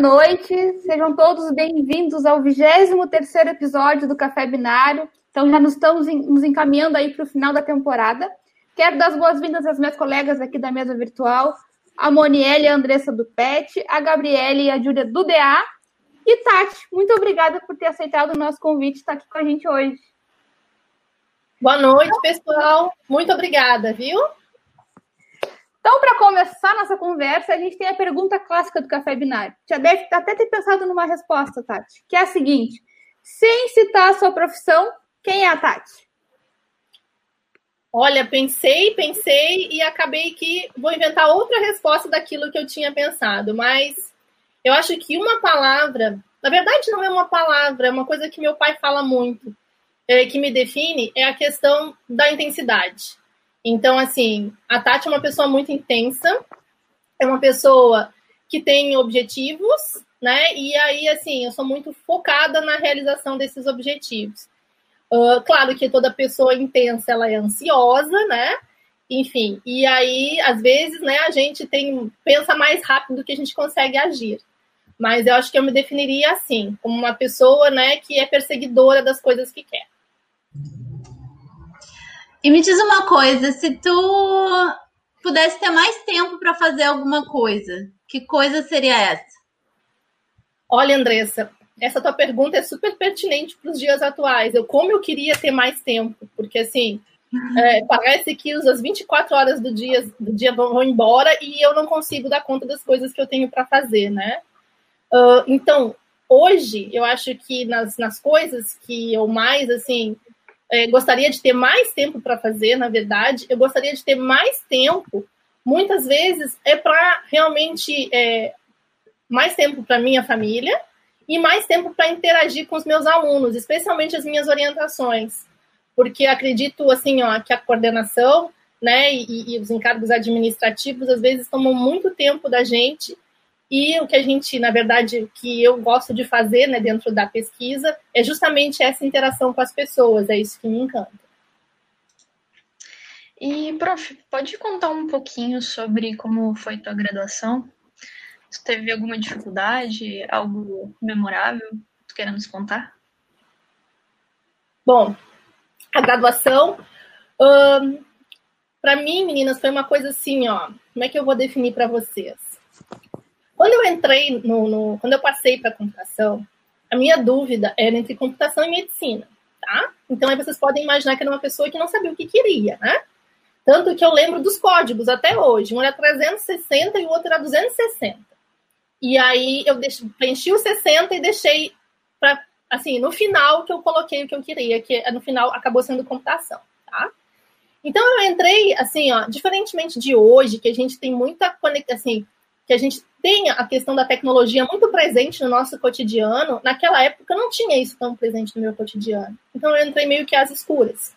noite, sejam todos bem-vindos ao 23 episódio do Café Binário. Então, já nos estamos nos encaminhando aí para o final da temporada. Quero dar as boas-vindas às minhas colegas aqui da mesa virtual, a Monielle e a Andressa do PET, a Gabriele e a Júlia do DA. E Tati, muito obrigada por ter aceitado o nosso convite e estar aqui com a gente hoje. Boa noite, pessoal. Muito obrigada, viu? Então, para começar nossa conversa, a gente tem a pergunta clássica do café binário. Já deve até ter pensado numa resposta, Tati, que é a seguinte: sem citar a sua profissão, quem é a Tati? Olha, pensei, pensei e acabei que vou inventar outra resposta daquilo que eu tinha pensado, mas eu acho que uma palavra, na verdade não é uma palavra, é uma coisa que meu pai fala muito, é, que me define, é a questão da intensidade. Então, assim, a Tati é uma pessoa muito intensa, é uma pessoa que tem objetivos, né? E aí, assim, eu sou muito focada na realização desses objetivos. Uh, claro que toda pessoa intensa, ela é ansiosa, né? Enfim, e aí, às vezes, né, a gente tem pensa mais rápido do que a gente consegue agir. Mas eu acho que eu me definiria assim, como uma pessoa, né, que é perseguidora das coisas que quer. E me diz uma coisa, se tu pudesse ter mais tempo para fazer alguma coisa, que coisa seria essa? Olha, Andressa, essa tua pergunta é super pertinente para os dias atuais. Eu como eu queria ter mais tempo, porque assim é, parece que as 24 horas do dia, do dia vão embora e eu não consigo dar conta das coisas que eu tenho para fazer, né? Uh, então, hoje eu acho que nas, nas coisas que eu mais assim é, gostaria de ter mais tempo para fazer, na verdade, eu gostaria de ter mais tempo, muitas vezes, é para realmente é, mais tempo para minha família e mais tempo para interagir com os meus alunos, especialmente as minhas orientações, porque acredito assim, ó, que a coordenação, né, e, e os encargos administrativos às vezes tomam muito tempo da gente e o que a gente, na verdade, o que eu gosto de fazer né, dentro da pesquisa é justamente essa interação com as pessoas, é isso que me encanta. E, prof, pode contar um pouquinho sobre como foi tua graduação? Teve alguma dificuldade, algo memorável? Tu quer nos contar? Bom, a graduação, para mim, meninas, foi uma coisa assim, ó. Como é que eu vou definir para vocês? Quando eu entrei no, no quando eu passei para computação, a minha dúvida era entre computação e medicina, tá? Então aí vocês podem imaginar que era uma pessoa que não sabia o que queria, né? Tanto que eu lembro dos códigos até hoje. Um era 360 e o outro era 260. E aí eu deixei, preenchi o 60 e deixei para assim, no final que eu coloquei o que eu queria, que no final acabou sendo computação, tá? Então eu entrei assim, ó, diferentemente de hoje, que a gente tem muita conexão, assim, que a gente tenha a questão da tecnologia muito presente no nosso cotidiano, naquela época não tinha isso tão presente no meu cotidiano. Então eu entrei meio que às escuras.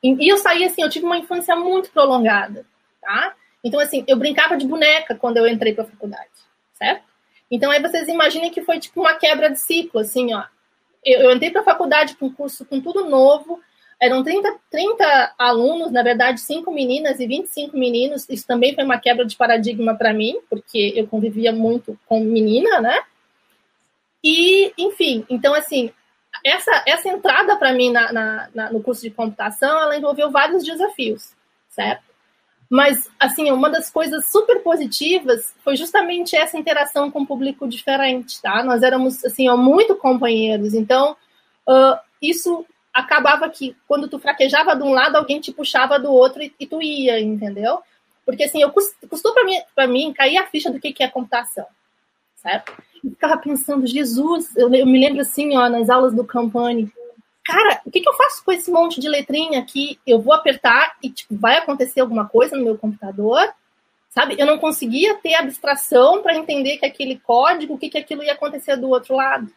E, eu saí assim, eu tive uma infância muito prolongada, tá? Então assim, eu brincava de boneca quando eu entrei para a faculdade, certo? Então aí vocês imaginem que foi tipo uma quebra de ciclo, assim, ó. Eu, eu entrei para a faculdade com curso com tudo novo, eram 30, 30 alunos, na verdade, 5 meninas e 25 meninos. Isso também foi uma quebra de paradigma para mim, porque eu convivia muito com menina, né? E, enfim, então, assim, essa, essa entrada para mim na, na, na, no curso de computação, ela envolveu vários desafios, certo? Mas, assim, uma das coisas super positivas foi justamente essa interação com o público diferente, tá? Nós éramos, assim, muito companheiros. Então, uh, isso acabava que quando tu fraquejava de um lado, alguém te puxava do outro e, e tu ia, entendeu? Porque assim, eu custou para mim, para mim cair a ficha do que, que é computação, certo? Eu ficava pensando, Jesus, eu, eu me lembro assim, ó, nas aulas do Campani, cara, o que, que eu faço com esse monte de letrinha aqui? Eu vou apertar e tipo, vai acontecer alguma coisa no meu computador? Sabe? Eu não conseguia ter abstração para entender que aquele código, o que, que aquilo ia acontecer do outro lado.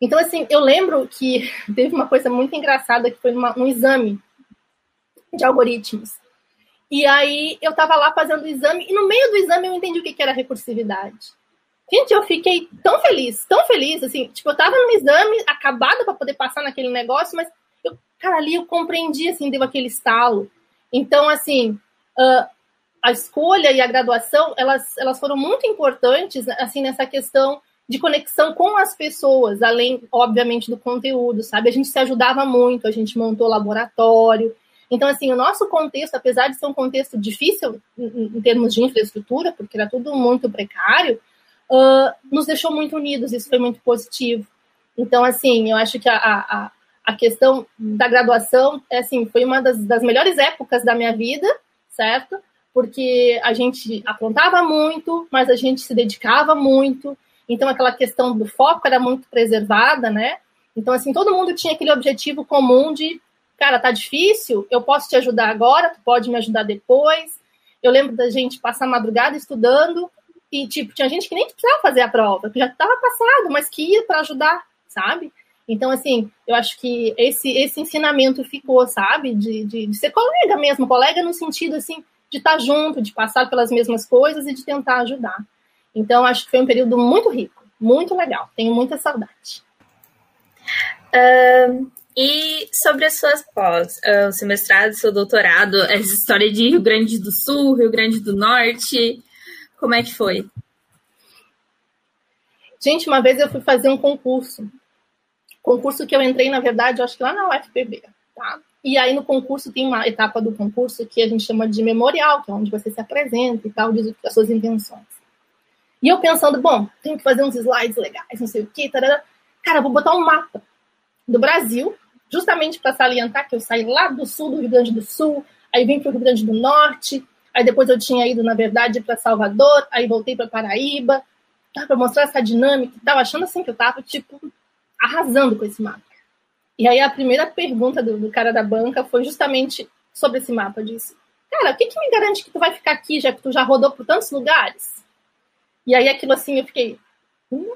Então, assim, eu lembro que teve uma coisa muito engraçada que foi uma, um exame de algoritmos. E aí eu estava lá fazendo o exame, e no meio do exame eu entendi o que, que era recursividade. Gente, eu fiquei tão feliz, tão feliz, assim, tipo, eu estava no exame, acabada para poder passar naquele negócio, mas, eu, cara, ali eu compreendi, assim, deu aquele estalo. Então, assim, uh, a escolha e a graduação, elas, elas foram muito importantes, assim, nessa questão de conexão com as pessoas, além, obviamente, do conteúdo, sabe? A gente se ajudava muito, a gente montou laboratório. Então, assim, o nosso contexto, apesar de ser um contexto difícil em, termos de infraestrutura, porque era tudo muito precário, uh, nos deixou muito unidos, isso foi muito positivo. Então, assim, eu acho que a, a, a questão da graduação, é, assim, foi uma das, das melhores épocas da minha vida, certo? Porque a gente apontava muito, mas a gente se dedicava muito, então aquela questão do foco era muito preservada, né? Então, assim, todo mundo tinha aquele objetivo comum de, cara, tá difícil, eu posso te ajudar agora, tu pode me ajudar depois. Eu lembro da gente passar madrugada estudando, e, tipo, tinha gente que nem precisava fazer a prova, que já estava passado, mas que ia para ajudar, sabe? Então, assim, eu acho que esse, esse ensinamento ficou, sabe? De, de, de ser colega mesmo, colega no sentido, assim, de estar tá junto, de passar pelas mesmas coisas e de tentar ajudar. Então, acho que foi um período muito rico, muito legal. Tenho muita saudade. E sobre as suas pós, uh, o seu mestrado, seu doutorado, essa história de Rio Grande do Sul, Rio Grande do Norte, como é que foi? Gente, uma vez eu fui fazer um concurso. Concurso que eu entrei, na verdade, acho que lá na UFPB, tá? E aí no concurso tem uma etapa do concurso que a gente chama de memorial, que é onde você se apresenta e tal, diz as suas intenções. E eu pensando, bom, tenho que fazer uns slides legais, não sei o quê, tarará. cara, vou botar um mapa do Brasil, justamente para salientar que eu saí lá do sul do Rio Grande do Sul, aí vim para o Rio Grande do Norte, Aí depois eu tinha ido, na verdade, para Salvador, aí voltei para Paraíba, tá, para mostrar essa dinâmica e tal, achando assim que eu tava, tipo, arrasando com esse mapa. E aí a primeira pergunta do, do cara da banca foi justamente sobre esse mapa. Disse, cara, o que, que me garante que tu vai ficar aqui, já que tu já rodou por tantos lugares? E aí aquilo assim, eu fiquei, hum,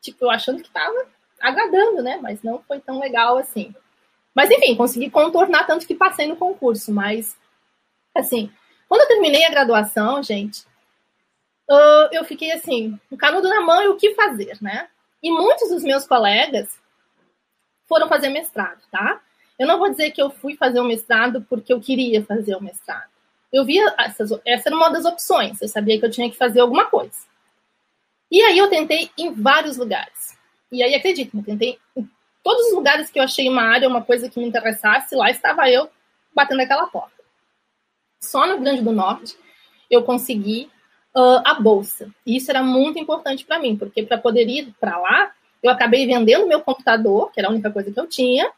tipo, eu achando que tava agradando, né? Mas não foi tão legal assim. Mas enfim, consegui contornar tanto que passei no concurso, mas assim, quando eu terminei a graduação, gente, eu fiquei assim, um canudo na mão e o que fazer, né? E muitos dos meus colegas foram fazer mestrado, tá? Eu não vou dizer que eu fui fazer o mestrado porque eu queria fazer o mestrado. Eu via essas, essa era uma das opções. Eu sabia que eu tinha que fazer alguma coisa. E aí eu tentei em vários lugares. E aí acredito, eu tentei em todos os lugares que eu achei uma área, uma coisa que me interessasse, lá estava eu batendo aquela porta só no Grande do Norte eu consegui uh, a bolsa. E isso era muito importante para mim, porque para poder ir para lá, eu acabei vendendo meu computador, que era a única coisa que eu tinha,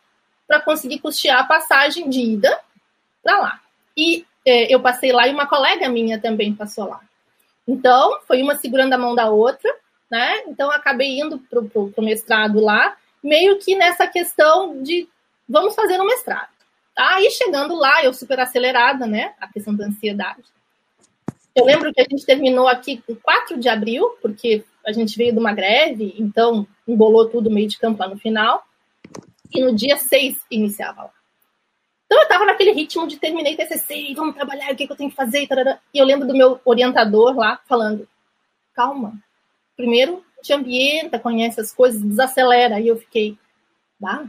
para conseguir custear a passagem de ida para lá. E é, eu passei lá e uma colega minha também passou lá. Então, foi uma segurando a mão da outra, né? Então, acabei indo para o mestrado lá, meio que nessa questão de vamos fazer um mestrado. Aí chegando lá, eu super acelerada, né? A questão da ansiedade. Eu lembro que a gente terminou aqui com 4 de abril, porque a gente veio de uma greve, então embolou tudo meio de campo lá no final. E no dia 6 iniciava lá. Então eu estava naquele ritmo de terminei TCC, vamos trabalhar, o que, que eu tenho que fazer? E eu lembro do meu orientador lá falando: calma, primeiro te ambienta, conhece as coisas, desacelera. E eu fiquei, bah,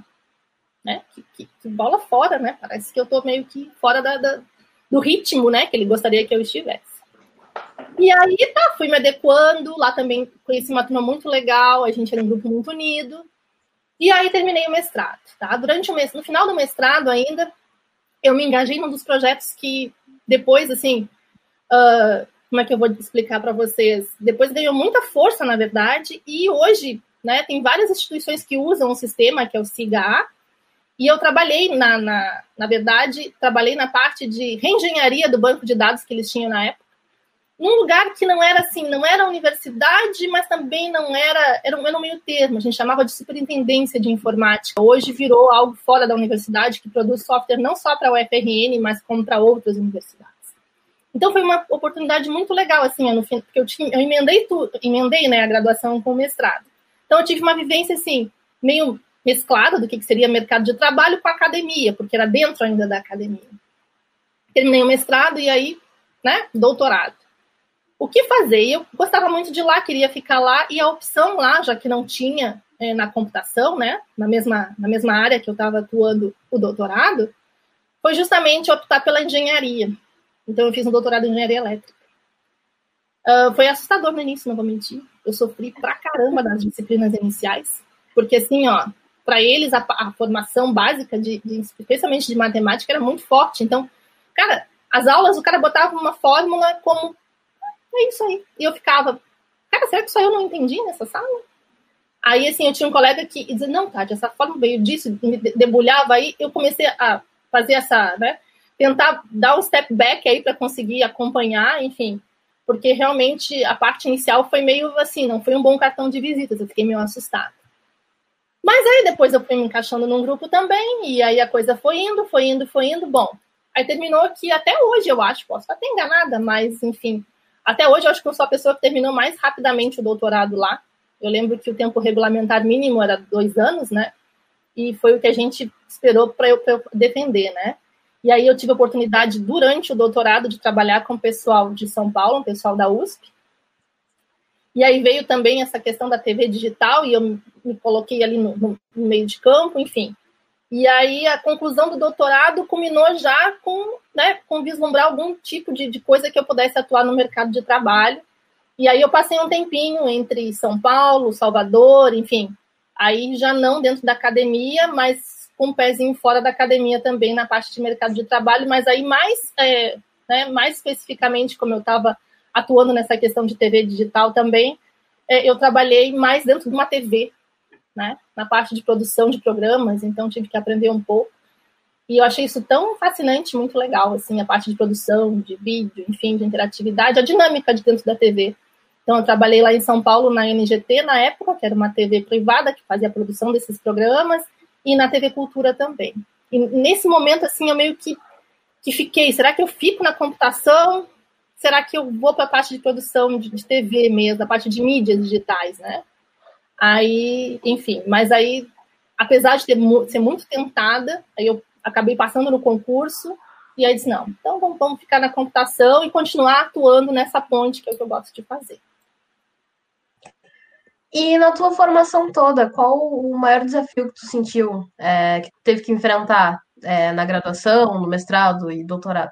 né? Que, que, que, bola fora, né? Parece que eu tô meio que fora da, da, do ritmo, né? Que ele gostaria que eu estivesse. E aí, tá, fui me adequando. Lá também conheci uma turma muito legal, a gente era um grupo muito unido. E aí terminei o mestrado, tá? Durante o mês, no final do mestrado ainda, eu me engajei num dos projetos que depois, assim, uh, como é que eu vou explicar para vocês? Depois ganhou muita força, na verdade, e hoje, né, tem várias instituições que usam o sistema, que é o SIGA, e eu trabalhei, na, na, na verdade, trabalhei na parte de reengenharia do banco de dados que eles tinham na época, num lugar que não era assim, não era universidade, mas também não era, era um, era um meio termo, a gente chamava de superintendência de informática. Hoje virou algo fora da universidade, que produz software não só para a UFRN, mas como para outras universidades. Então foi uma oportunidade muito legal, assim, no fim, porque eu, tinha, eu emendei tudo, emendei né, a graduação com o mestrado. Então eu tive uma vivência, assim, meio mesclada do que seria mercado de trabalho com academia, porque era dentro ainda da academia. Terminei o mestrado e aí, né, doutorado. O que fazer? Eu gostava muito de lá, queria ficar lá, e a opção lá, já que não tinha é, na computação, né, na mesma, na mesma área que eu estava atuando o doutorado, foi justamente optar pela engenharia. Então, eu fiz um doutorado em engenharia elétrica. Uh, foi assustador no início, não vou mentir. Eu sofri pra caramba nas disciplinas iniciais, porque assim, ó, para eles a, a, formação básica, de, de, especialmente de matemática, era muito forte. Então, cara, as aulas o cara botava uma fórmula como é isso aí. E eu ficava, cara, será que só eu não entendi nessa sala? Aí, assim, eu tinha um colega que dizia, não, Tati, essa forma veio disso, me debulhava aí, eu comecei a fazer essa, né, tentar dar um step back aí para conseguir acompanhar, enfim, porque realmente a parte inicial foi meio assim, não foi um bom cartão de visitas, eu fiquei meio assustada. Mas aí depois eu fui me encaixando num grupo também, e aí a coisa foi indo, foi indo, foi indo. Bom, aí terminou que até hoje eu acho, posso estar enganada, mas enfim, até hoje eu acho que eu sou a pessoa que terminou mais rapidamente o doutorado lá. Eu lembro que o tempo regulamentar mínimo era dois anos, né? E foi o que a gente esperou para eu, eu defender, né? E aí eu tive a oportunidade, durante o doutorado, de trabalhar com o pessoal de São Paulo, o pessoal da USP. E aí veio também essa questão da TV digital, e eu me coloquei ali no, no meio de campo, enfim. E aí a conclusão do doutorado culminou já com, né, com vislumbrar algum tipo de, de coisa que eu pudesse atuar no mercado de trabalho. E aí eu passei um tempinho entre São Paulo, Salvador, enfim. Aí já não dentro da academia, mas com um pezinho fora da academia também na parte de mercado de trabalho, mas aí mais, é, né, mais especificamente, como eu estava atuando nessa questão de TV digital também, é, eu trabalhei mais dentro de uma TV, né, na parte de produção de programas, então tive que aprender um pouco. E eu achei isso tão fascinante, muito legal, assim, a parte de produção, de vídeo, enfim, de interatividade, a dinâmica de dentro da TV. Então, eu trabalhei lá em São Paulo, na NGT, na época, que era uma TV privada que fazia a produção desses programas, e na TV Cultura também. E nesse momento, assim, eu meio que, que fiquei, será que eu fico na computação? Será que eu vou para a parte de produção de, de TV mesmo, a parte de mídias digitais, né? Aí, enfim, mas aí, apesar de ter, ser muito tentada, aí eu acabei passando no concurso, e aí disse, não, então vamos, vamos ficar na computação e continuar atuando nessa ponte, que é o que eu gosto de fazer. E na tua formação toda, qual o maior desafio que tu sentiu, é, que tu teve que enfrentar é, na graduação, no mestrado e doutorado?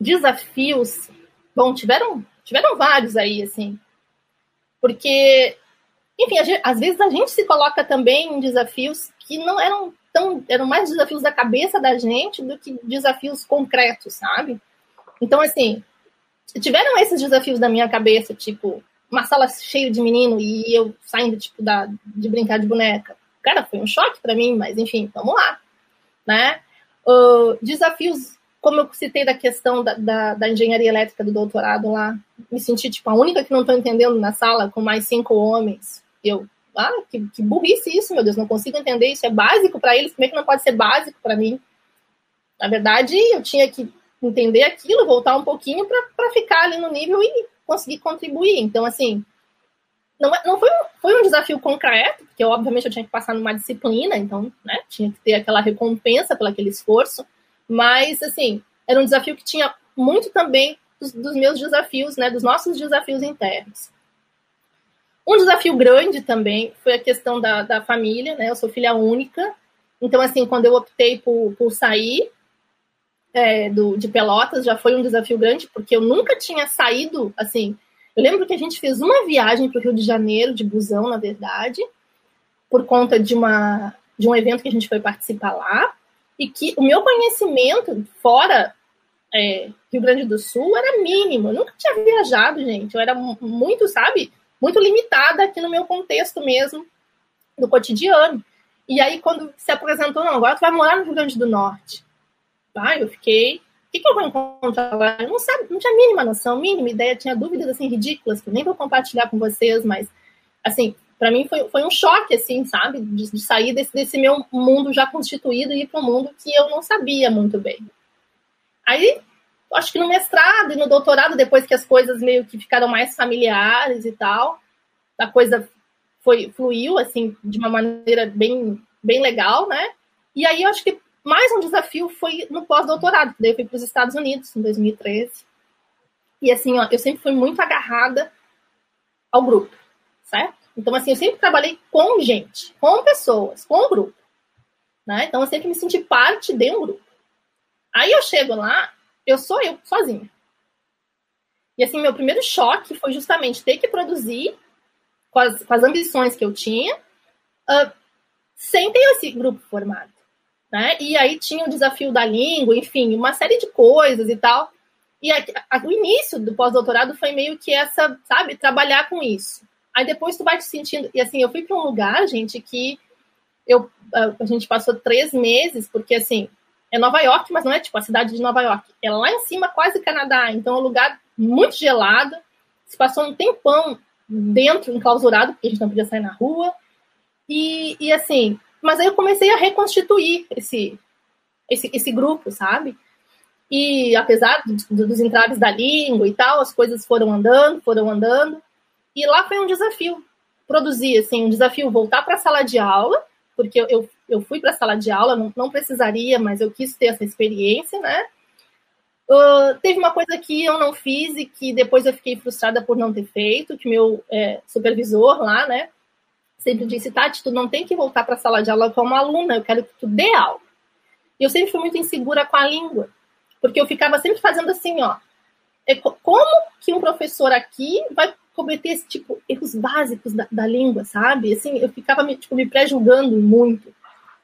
Desafios, bom, tiveram, tiveram vários aí, assim, porque, enfim, gente, às vezes a gente se coloca também em desafios que não eram tão, eram mais desafios da cabeça da gente do que desafios concretos, sabe? Então, assim, tiveram esses desafios da minha cabeça, tipo, uma sala cheia de menino e eu saindo, tipo, da, de brincar de boneca. Cara, foi um choque para mim, mas enfim, vamos lá, né? Uh, desafios, como eu citei da questão da, da, da, engenharia elétrica do doutorado lá, me senti, tipo, a única que não estou entendendo na sala, com mais cinco homens. Eu, ah, que, que burrice isso, meu Deus, não consigo entender, isso é básico para eles, como é que não pode ser básico para mim? Na verdade, eu tinha que entender aquilo, voltar um pouquinho para ficar ali no nível e conseguir contribuir. Então, assim, não, é, não foi, um, foi um desafio concreto, porque obviamente eu tinha que passar numa disciplina, então, né, tinha que ter aquela recompensa pelo aquele esforço, mas, assim, era um desafio que tinha muito também dos, dos meus desafios, né, dos nossos desafios internos. Um desafio grande também foi a questão da, da família, né, eu sou filha única, então, assim, quando eu optei por, por sair, é, do, de Pelotas já foi um desafio grande, porque eu nunca tinha saído, assim, eu lembro que a gente fez uma viagem para o Rio de Janeiro, de busão, na verdade, por conta de, uma, de um evento que a gente foi participar lá, e que o meu conhecimento fora é, Rio Grande do Sul era mínimo. Eu nunca tinha viajado, gente. Eu era muito, sabe, muito limitada aqui no meu contexto mesmo, do cotidiano. E aí, quando se apresentou, não, agora tu vai morar no Rio Grande do Norte. Tá? Eu fiquei. O que, que eu vou encontrar lá? Eu não, sabe, não tinha a mínima noção, mínima ideia, tinha dúvidas assim ridículas que eu nem vou compartilhar com vocês, mas assim, para mim foi, foi um choque, assim, sabe? De, de, sair desse, desse meu mundo já constituído e ir para um mundo que eu não sabia muito bem. Aí, acho que no mestrado e no doutorado, depois que as coisas meio que ficaram mais familiares e tal, a coisa foi fluiu, assim, de uma maneira bem, bem legal, né? E aí, acho que mais um desafio foi no pós-doutorado, daí eu fui para os Estados Unidos em 2013. E assim, ó, eu sempre fui muito agarrada ao grupo, certo? Então, assim, eu sempre trabalhei com gente, com pessoas, com um grupo. Né? Então, eu sempre me senti parte de um grupo. Aí eu chego lá eu sou eu, sozinha. E assim, meu primeiro choque foi justamente ter que produzir com as, com as ambições que eu tinha, uh, sem ter esse grupo formado. Né? E aí tinha o desafio da língua, enfim, uma série de coisas e tal. E a, a, o início do pós-doutorado foi meio que essa, sabe, trabalhar com isso. Aí depois tu vai te sentindo. E assim, eu fui para um lugar, gente, que eu, a, gente passou três meses, porque assim, é Nova York, mas não é tipo a cidade de Nova York. É lá em cima, quase Canadá. Então é um lugar muito gelado. Se passou um tempão dentro, enclausurado, porque a gente não podia sair na rua. E, e assim, mas aí eu comecei a reconstituir esse, esse, esse grupo, sabe? E apesar do, dos entraves da língua e tal, as coisas foram andando, foram andando. E lá foi um desafio. Produzir, assim, um desafio voltar para a sala de aula, porque eu, eu, fui para a sala de aula, não, não precisaria, mas eu quis ter essa experiência, né? Uh, teve uma coisa que eu não fiz e que depois eu fiquei frustrada por não ter feito, que meu é, supervisor lá, né, sempre disse, Tati, tu não tem que voltar para a sala de aula como aluna, eu quero que tu dê aula. E eu sempre fui muito insegura com a língua, porque eu ficava sempre fazendo assim, ó, é, como que um professor aqui vai cometer esse tipo erros básicos da, da língua, sabe? Assim, eu ficava me, tipo, me pré-julgando muito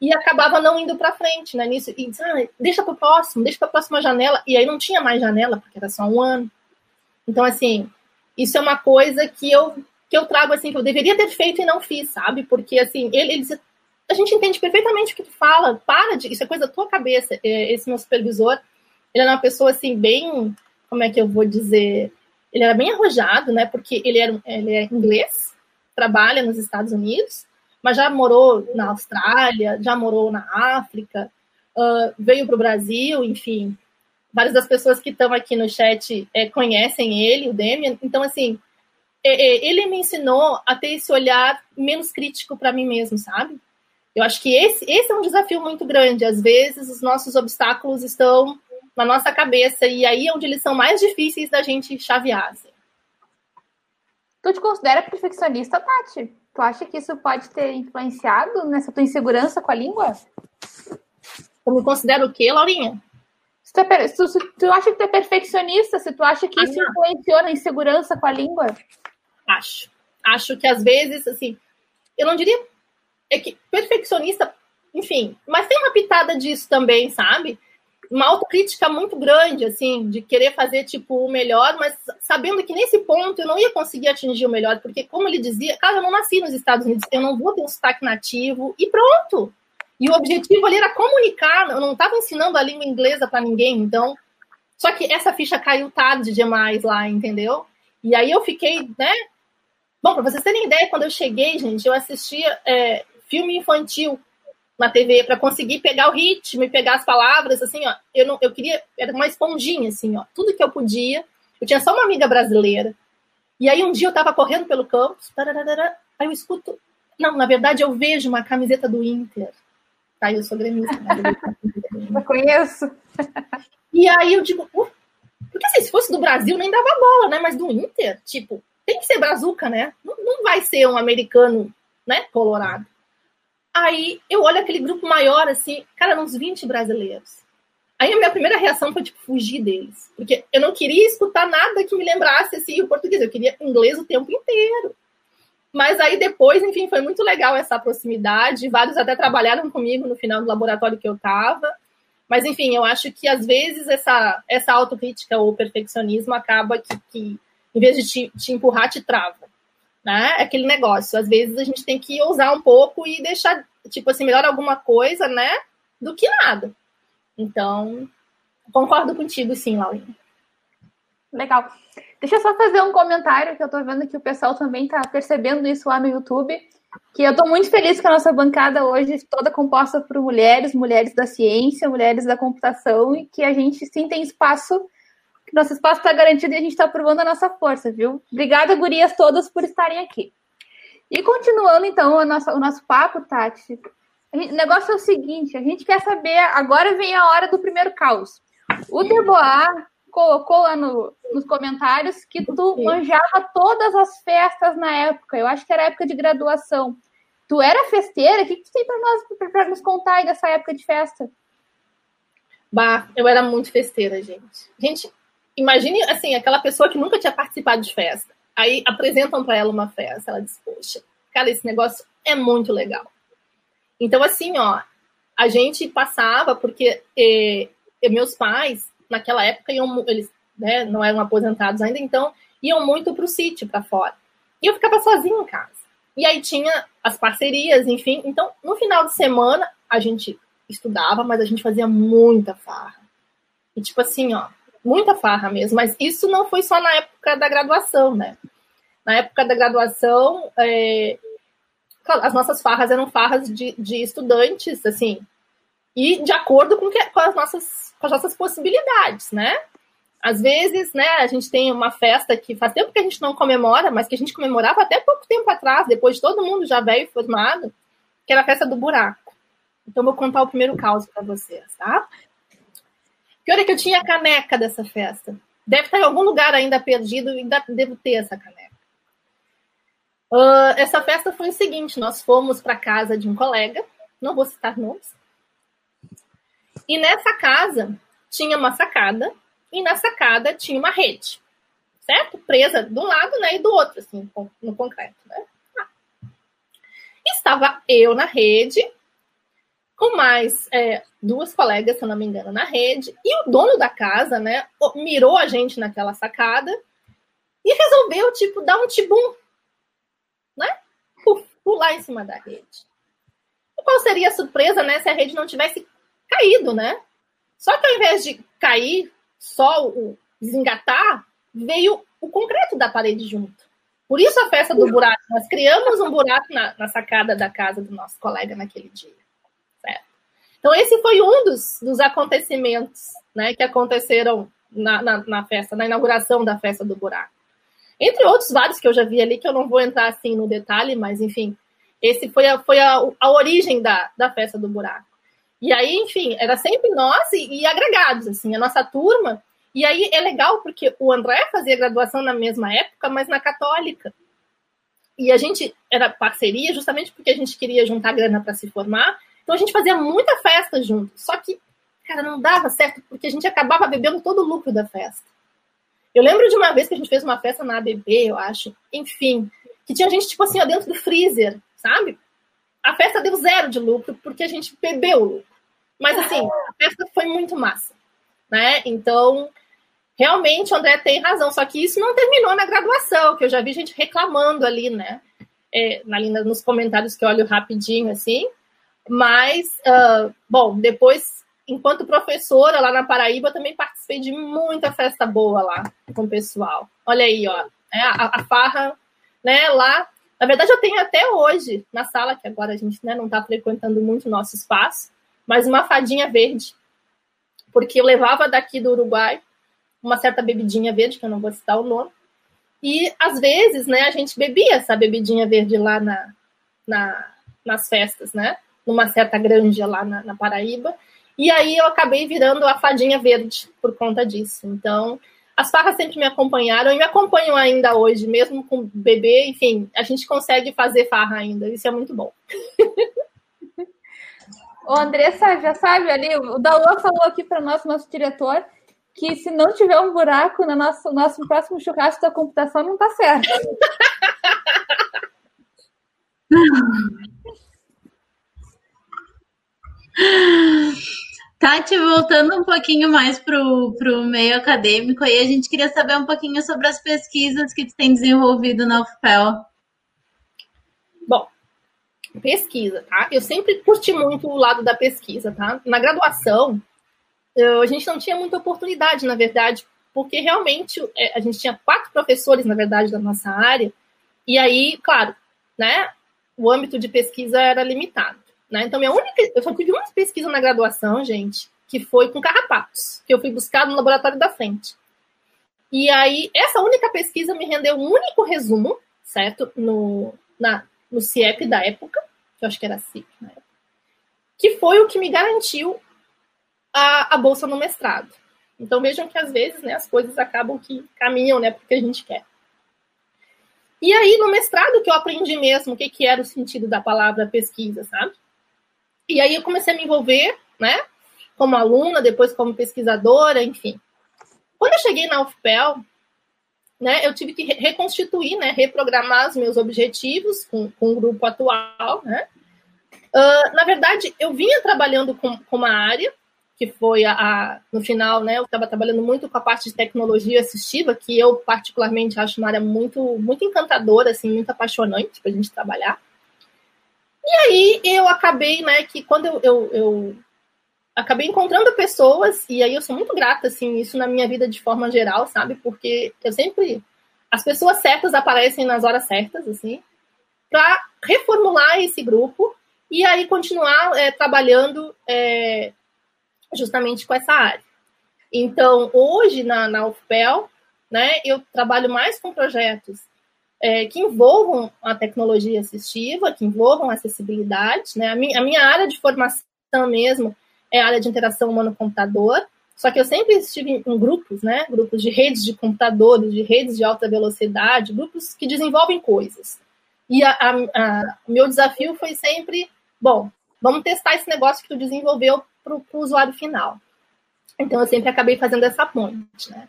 e acabava não indo para frente, né? Nisso e ah, deixa para o próximo, deixa para a próxima janela e aí não tinha mais janela porque era só um ano. Então assim, isso é uma coisa que eu que eu trago assim que eu deveria ter feito e não fiz, sabe? Porque assim ele, ele a gente entende perfeitamente o que tu fala, para de isso é coisa da tua cabeça. É, esse meu supervisor, ele é uma pessoa assim bem, como é que eu vou dizer? Ele era bem arrojado, né? Porque ele era ele é inglês, trabalha nos Estados Unidos mas já morou na Austrália, já morou na África, uh, veio para o Brasil, enfim. Várias das pessoas que estão aqui no chat é, conhecem ele, o Demian. Então, assim, é, é, ele me ensinou a ter esse olhar menos crítico para mim mesmo, sabe? Eu acho que esse, esse é um desafio muito grande. Às vezes, os nossos obstáculos estão na nossa cabeça, e aí é onde eles são mais difíceis da gente chavear. Assim. Tu te considera perfeccionista, Tati? Tu acha que isso pode ter influenciado nessa tua insegurança com a língua? Eu me considero o quê, Laurinha? Se tu, é, se, se tu acha que tu é perfeccionista, se tu acha que isso influenciou na insegurança com a língua? Acho. Acho que às vezes, assim, eu não diria. É que perfeccionista, enfim, mas tem uma pitada disso também, sabe? Uma autocrítica muito grande, assim, de querer fazer, tipo, o melhor, mas sabendo que nesse ponto eu não ia conseguir atingir o melhor, porque, como ele dizia, cara, eu não nasci nos Estados Unidos, eu não vou ter um sotaque nativo, e pronto! E o objetivo ali era comunicar, eu não estava ensinando a língua inglesa para ninguém, então. Só que essa ficha caiu tarde demais lá, entendeu? E aí eu fiquei, né? Bom, para vocês terem ideia, quando eu cheguei, gente, eu assistia é, filme infantil na TV para conseguir pegar o ritmo e pegar as palavras, assim, ó. Eu não, eu queria, era uma esponjinha, assim, ó. Tudo que eu podia. Eu tinha só uma amiga brasileira. E aí um dia eu tava correndo pelo campus, tararara, aí eu escuto, não, na verdade eu vejo uma camiseta do Inter. Tá, eu sou gremista. eu conheço. E aí eu digo, uh, porque assim, se fosse do Brasil nem dava bola, né? Mas do Inter, tipo, tem que ser brazuca, né? Não, não vai ser um americano, né, colorado. Aí eu olho aquele grupo maior, assim, cara, uns 20 brasileiros. Aí a minha primeira reação foi, tipo, fugir deles. Porque eu não queria escutar nada que me lembrasse, assim, o português. Eu queria inglês o tempo inteiro. Mas aí depois, enfim, foi muito legal essa proximidade. Vários até trabalharam comigo no final do laboratório que eu estava. Mas, enfim, eu acho que às vezes essa, essa autocrítica ou perfeccionismo acaba que, que em vez de te, te empurrar, te trava né? É aquele negócio. Às vezes a gente tem que ousar um pouco e deixar, tipo assim, melhor alguma coisa, né? Do que nada. Então, concordo contigo, sim, Laurinha. Legal. Deixa eu só fazer um comentário que eu tô vendo que o pessoal também tá percebendo isso lá no YouTube. Que eu tô muito feliz com a nossa bancada hoje, toda composta por mulheres, mulheres da ciência, mulheres da computação, e que a gente sim tem espaço nosso espaço está garantido e a gente está provando a nossa força, viu? Obrigada, gurias todas, por estarem aqui. E continuando, então, o nosso, o nosso papo, Tati. Gente, o negócio é o seguinte: a gente quer saber. Agora vem a hora do primeiro caos. O Deboar colocou lá no, nos comentários que tu manjava todas as festas na época. Eu acho que era época de graduação. Tu era festeira? O que, que tu tem para nós para nos contar aí dessa época de festa? Bah, eu era muito festeira, gente. Gente, imagine assim, aquela pessoa que nunca tinha participado de festa. Aí apresentam para ela uma festa, ela diz: "Poxa, cara, esse negócio é muito legal". Então assim, ó, a gente passava porque eh, meus pais naquela época iam, eles né, não eram aposentados ainda, então iam muito para o sítio, para fora. E eu ficava sozinha em casa. E aí tinha as parcerias, enfim. Então, no final de semana, a gente estudava, mas a gente fazia muita farra. E tipo assim, ó, muita farra mesmo. Mas isso não foi só na época da graduação, né? Na época da graduação, é... as nossas farras eram farras de, de estudantes, assim, e de acordo com, que, com, as nossas, com as nossas possibilidades, né? Às vezes, né, a gente tem uma festa que faz tempo que a gente não comemora, mas que a gente comemorava até pouco tempo atrás, depois de todo mundo já velho formado, que era a festa do buraco. Então, vou contar o primeiro caos para vocês, tá? Pior é que eu tinha a caneca dessa festa. Deve estar em algum lugar ainda perdido ainda devo ter essa caneca. Uh, essa festa foi o seguinte: nós fomos para casa de um colega, não vou citar nomes, e nessa casa tinha uma sacada e na sacada tinha uma rede, certo? Presa de um lado né, e do outro, assim, no concreto. Né? Ah. Estava eu na rede, com mais é, duas colegas, se eu não me engano, na rede, e o dono da casa, né, mirou a gente naquela sacada e resolveu, tipo, dar um tibum, né? Pular em cima da rede. E qual seria a surpresa, né, se a rede não tivesse caído, né? Só que ao invés de cair só o desengatar, veio o concreto da parede junto. Por isso a festa do buraco. Nós criamos um buraco na, na sacada da casa do nosso colega naquele dia. Então, esse foi um dos, dos acontecimentos né, que aconteceram na, na, na, festa, na inauguração da festa do buraco. Entre outros vários que eu já vi ali, que eu não vou entrar assim no detalhe, mas enfim, esse foi a, foi a, a origem da, da festa do buraco. E aí, enfim, era sempre nós e, e, agregados, assim, a nossa turma. E aí é legal porque o André fazia graduação na mesma época, mas na católica. E a gente era parceria justamente porque a gente queria juntar grana para se formar. Então a gente fazia muita festa junto. Só que, cara, não dava certo porque a gente acabava bebendo todo o lucro da festa. Eu lembro de uma vez que a gente fez uma festa na ABB, eu acho. Enfim, que tinha gente, tipo assim, ó, dentro do freezer, sabe? A festa deu zero de lucro porque a gente bebeu o lucro. Mas assim, a festa foi muito massa, né? Então, realmente o André tem razão. Só que isso não terminou na graduação, que eu já vi gente reclamando ali, né? É, ali nos comentários que eu olho rapidinho, assim. Mas, uh, bom, depois, enquanto professora lá na Paraíba, também participei de muita festa boa lá com o pessoal. Olha aí, ó. É, a, a farra, né, lá. Na verdade, eu tenho até hoje na sala, que agora a gente né, não está frequentando muito o nosso espaço, mas uma fadinha verde. Porque eu levava daqui do Uruguai uma certa bebidinha verde, que eu não vou citar o nome. E às vezes, né, a gente bebia essa bebidinha verde lá na, na nas festas, né? Numa certa granja lá na, na Paraíba. E aí eu acabei virando a fadinha verde por conta disso. Então, as farras sempre me acompanharam e me acompanham ainda hoje, mesmo com bebê, enfim, a gente consegue fazer farra ainda, isso é muito bom. O Andressa já sabe ali, o Daua falou aqui para nós, nosso diretor, que se não tiver um buraco no nosso, nosso próximo churrasco da computação, não tá certo. Tati, voltando um pouquinho mais para o meio acadêmico, aí a gente queria saber um pouquinho sobre as pesquisas que tu tem desenvolvido na UFPEL. Bom, pesquisa, tá? Eu sempre curti muito o lado da pesquisa, tá? Na graduação, eu, a gente não tinha muita oportunidade, na verdade, porque realmente é, a gente tinha quatro professores, na verdade, da nossa área, e aí, claro, né, o âmbito de pesquisa era limitado, né? Então, minha única, eu só tive uma pesquisa na graduação, gente, que foi com carrapatos, que eu fui buscar no laboratório da frente. E aí, essa única pesquisa me rendeu um único resumo, certo? No, na, no CIEP da época, que eu acho que era CIEP na época, que foi o que me garantiu a, a bolsa no mestrado. Então vejam que às vezes né, as coisas acabam que caminham né, porque a gente quer. E aí, no mestrado, que eu aprendi mesmo o que, que era o sentido da palavra pesquisa, sabe? E aí eu comecei a me envolver, né? como aluna, depois como pesquisadora, enfim. Quando eu cheguei na UFPEL, né, eu tive que reconstituir, né, reprogramar os meus objetivos com, com o grupo atual. Né? Uh, na verdade, eu vinha trabalhando com, com uma área, que foi a, a no final, né, eu estava trabalhando muito com a parte de tecnologia assistiva, que eu particularmente acho uma área muito, muito encantadora, assim, muito apaixonante para a gente trabalhar. E aí eu acabei, né, que quando eu, eu, eu acabei encontrando pessoas, e aí eu sou muito grata, assim, isso na minha vida de forma geral, sabe? Porque eu sempre. As pessoas certas aparecem nas horas certas, assim, para reformular esse grupo e aí continuar é, trabalhando é, justamente com essa área. Então, hoje na, na UFPEL, né, eu trabalho mais com projetos é, que envolvam a tecnologia assistiva, que envolvam a acessibilidade. Né? A, minha, a minha área de formação mesmo é a área de interação humano-computador, só que eu sempre estive em grupos, né? Grupos de redes de computadores, de redes de alta velocidade, grupos que desenvolvem coisas. E o meu desafio foi sempre, bom, vamos testar esse negócio que tu desenvolveu para o usuário final. Então eu sempre acabei fazendo essa ponte, né?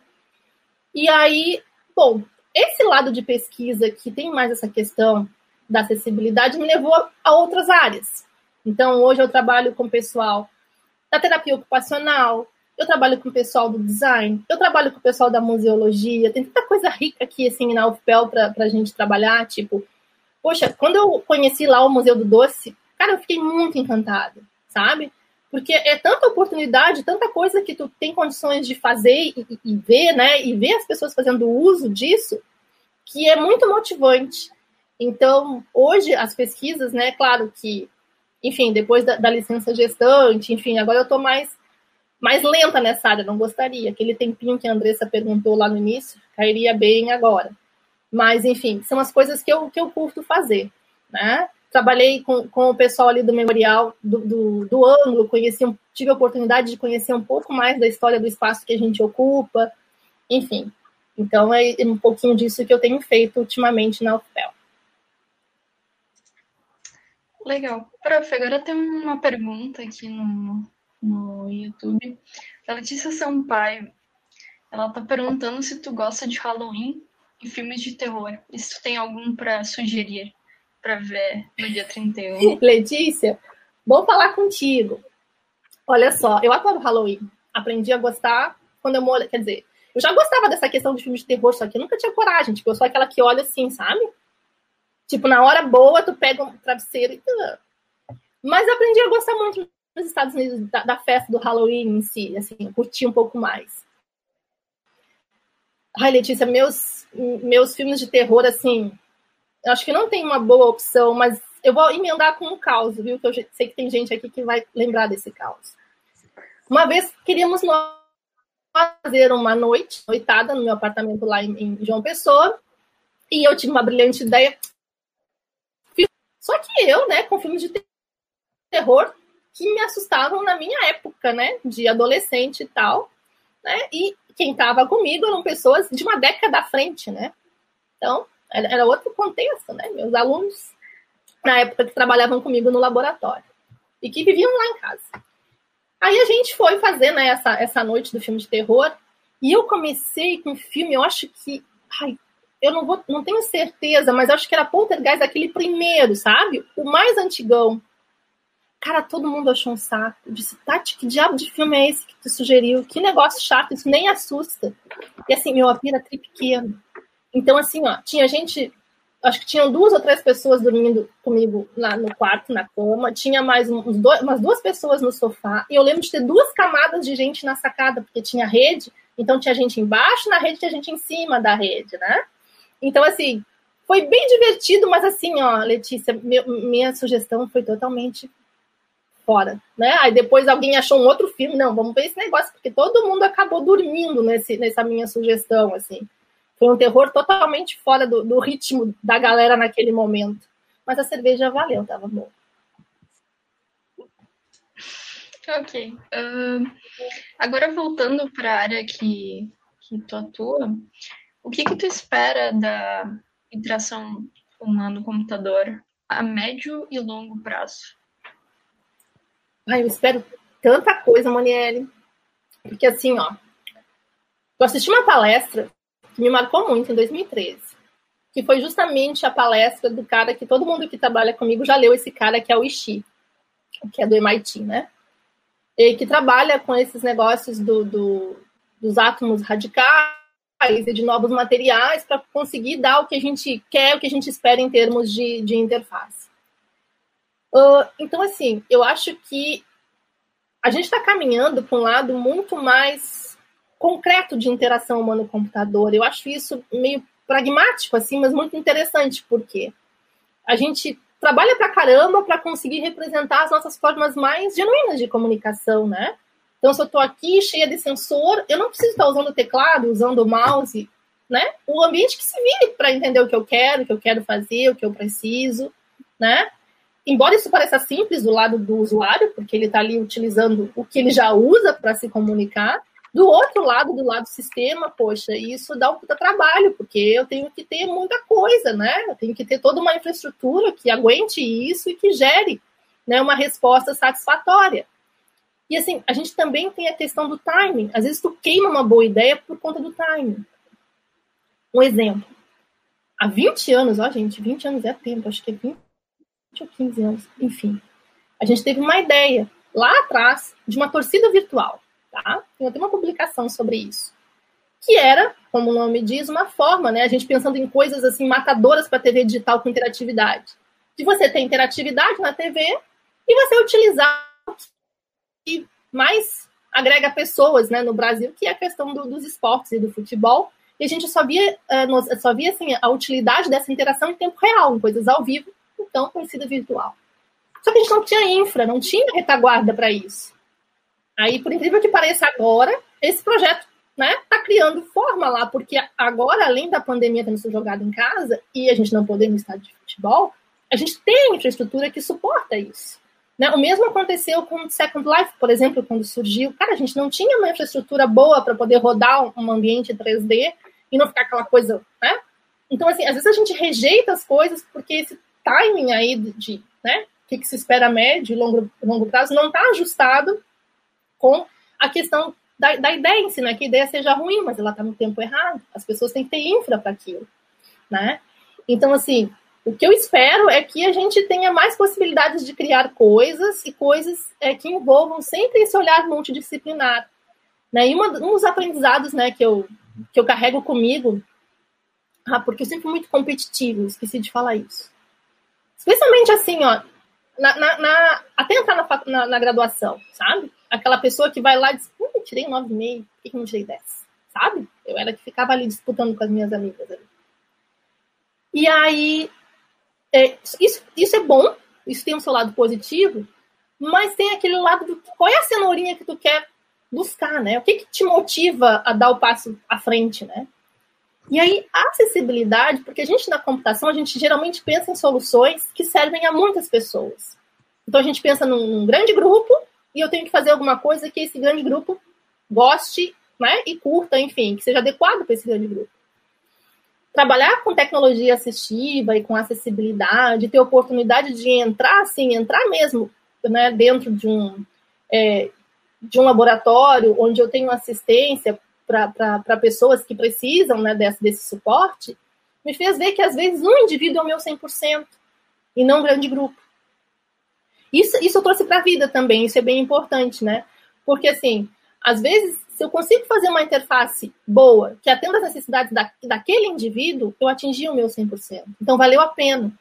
E aí, bom, esse lado de pesquisa que tem mais essa questão da acessibilidade me levou a outras áreas. Então hoje eu trabalho com pessoal da terapia ocupacional, eu trabalho com o pessoal do design, eu trabalho com o pessoal da museologia, tem tanta coisa rica aqui, assim, na UFPEL para a gente trabalhar, tipo, poxa, quando eu conheci lá o Museu do Doce, cara, eu fiquei muito encantada, sabe? Porque é tanta oportunidade, tanta coisa que tu tem condições de fazer e, e ver, né, e ver as pessoas fazendo uso disso, que é muito motivante. Então, hoje, as pesquisas, né, claro que enfim, depois da, da licença gestante, enfim, agora eu estou mais, mais lenta nessa área, não gostaria. Aquele tempinho que a Andressa perguntou lá no início, cairia bem agora. Mas, enfim, são as coisas que eu, que eu curto fazer, né? Trabalhei com, com o pessoal ali do memorial do, do, do ângulo, conheci, tive a oportunidade de conhecer um pouco mais da história do espaço que a gente ocupa, enfim. Então, é um pouquinho disso que eu tenho feito ultimamente na UFPEL. Legal. Prof, agora tem uma pergunta aqui no, no YouTube. A Letícia Sampaio. Ela tá perguntando se tu gosta de Halloween e filmes de terror. E se tu tem algum para sugerir para ver no dia 31. Letícia, bom falar contigo. Olha só, eu adoro Halloween. Aprendi a gostar quando eu moro. Quer dizer, eu já gostava dessa questão de filmes de terror, só que eu nunca tinha coragem. Tipo, eu sou aquela que olha assim, sabe? Tipo, na hora boa, tu pega um travesseiro e. Mas aprendi a gostar muito nos Estados Unidos da, da festa do Halloween em si, assim, curti um pouco mais. Ai, Letícia, meus, meus filmes de terror, assim, acho que não tem uma boa opção, mas eu vou emendar com um caos, viu? Que eu sei que tem gente aqui que vai lembrar desse caos. Uma vez queríamos fazer uma noite, noitada, no meu apartamento lá em, em João Pessoa, e eu tive uma brilhante ideia. Só que eu, né, com filmes de terror que me assustavam na minha época, né, de adolescente e tal, né, e quem estava comigo eram pessoas de uma década à frente, né, então era outro contexto, né, meus alunos na época que trabalhavam comigo no laboratório e que viviam lá em casa. Aí a gente foi fazer, né, essa, essa noite do filme de terror e eu comecei com um filme, eu acho que, ai, eu não, vou, não tenho certeza, mas acho que era Poltergeist, aquele primeiro, sabe? O mais antigão. Cara, todo mundo achou um saco. Eu disse, Tati, que diabo de filme é esse que tu sugeriu? Que negócio chato, isso nem assusta. E assim, meu apio era tri pequeno. Então, assim, ó, tinha gente, acho que tinham duas ou três pessoas dormindo comigo lá no quarto, na cama, tinha mais uns dois, umas duas pessoas no sofá, e eu lembro de ter duas camadas de gente na sacada, porque tinha rede, então tinha gente embaixo na rede, tinha gente em cima da rede, né? Então, assim, foi bem divertido, mas assim, ó, Letícia, minha sugestão foi totalmente fora, né? Aí depois alguém achou um outro filme, não, vamos ver esse negócio, porque todo mundo acabou dormindo nesse, nessa minha sugestão, assim. Foi um terror totalmente fora do, do ritmo da galera naquele momento. Mas a cerveja valeu, tava bom. Ok. Uh, agora voltando para a área que, que tu atua, o que, que tu espera da interação humano-computador a médio e longo prazo? Ah, eu espero tanta coisa, Monielle. Porque assim, ó, eu assisti uma palestra que me marcou muito em 2013, que foi justamente a palestra do cara que todo mundo que trabalha comigo já leu esse cara, que é o Ishii, que é do MIT, né? E que trabalha com esses negócios do, do dos átomos radicais e de novos materiais para conseguir dar o que a gente quer, o que a gente espera em termos de, de interface. Uh, então, assim, eu acho que a gente está caminhando para um lado muito mais concreto de interação humano-computador. Eu acho isso meio pragmático, assim, mas muito interessante, porque a gente trabalha para caramba para conseguir representar as nossas formas mais genuínas de comunicação, né? Então, se eu estou aqui cheia de sensor, eu não preciso estar usando o teclado, usando o mouse, né? O ambiente que se vire para entender o que eu quero, o que eu quero fazer, o que eu preciso, né? Embora isso pareça simples do lado do usuário, porque ele está ali utilizando o que ele já usa para se comunicar, do outro lado, do lado do sistema, poxa, isso dá um puta trabalho, porque eu tenho que ter muita coisa, né? Eu tenho que ter toda uma infraestrutura que aguente isso e que gere né, uma resposta satisfatória. E assim, a gente também tem a questão do timing. Às vezes tu queima uma boa ideia por conta do timing. Um exemplo. Há 20 anos, ó, gente, 20 anos é tempo, acho que é 20 ou 15 anos, enfim. A gente teve uma ideia lá atrás de uma torcida virtual, tá? Tem até uma publicação sobre isso. Que era, como o nome diz, uma forma, né? A gente pensando em coisas assim matadoras para a TV digital com interatividade. De você ter interatividade na TV e você utilizar que mais agrega pessoas né, no Brasil, que é a questão do, dos esportes e do futebol. E a gente só via, uh, só via assim, a utilidade dessa interação em tempo real, em coisas ao vivo, então conhecida virtual. Só que a gente não tinha infra, não tinha retaguarda para isso. Aí, por incrível que pareça agora, esse projeto né, tá criando forma lá, porque agora, além da pandemia tendo sido jogada em casa e a gente não poder ir no estádio de futebol, a gente tem infraestrutura que suporta isso. Né? O mesmo aconteceu com o Second Life, por exemplo, quando surgiu. Cara, a gente não tinha uma infraestrutura boa para poder rodar um ambiente 3D e não ficar aquela coisa, né? Então, assim, às vezes a gente rejeita as coisas porque esse timing aí de, né, o que, que se espera médio e longo, longo prazo não está ajustado com a questão da, da ideia em si, né? Que a ideia seja ruim, mas ela está no tempo errado. As pessoas têm que ter infra para aquilo, né? Então, assim, o que eu espero é que a gente tenha mais possibilidades de criar coisas e coisas é, que envolvam sempre esse olhar multidisciplinar. Né? E uma, um dos aprendizados né, que, eu, que eu carrego comigo, ah, porque eu sempre fui muito competitivo, esqueci de falar isso. Especialmente assim, ó, na, na, na, até entrar na, na, na, graduação, sabe? Aquela pessoa que vai lá e diz, hum, tirei 9,5, por que não tirei 10? Sabe? Eu era que ficava ali disputando com as minhas amigas. Ali. E aí é, isso, isso é bom, isso tem um seu lado positivo, mas tem aquele lado do qual é a cenourinha que tu quer buscar, né? O que, que te motiva a dar o passo à frente, né? E aí, a acessibilidade, porque a gente na computação, a gente geralmente pensa em soluções que servem a muitas pessoas. Então a gente pensa num, num grande grupo e eu tenho que fazer alguma coisa que esse grande grupo goste, né? E curta, enfim, que seja adequado para esse grande grupo trabalhar com tecnologia assistiva e com acessibilidade, ter oportunidade de entrar, assim, entrar mesmo né, dentro de um, é, de um laboratório onde eu tenho assistência para pessoas que precisam né, desse, desse suporte, me fez ver que às vezes um indivíduo é o meu 100% e não um grande grupo. Isso, isso eu trouxe para a vida também, isso é bem importante, né? Porque, assim, às vezes se eu consigo fazer uma interface boa, que atenda as necessidades da, daquele indivíduo, eu atingi o meu 100%. Então, valeu a pena,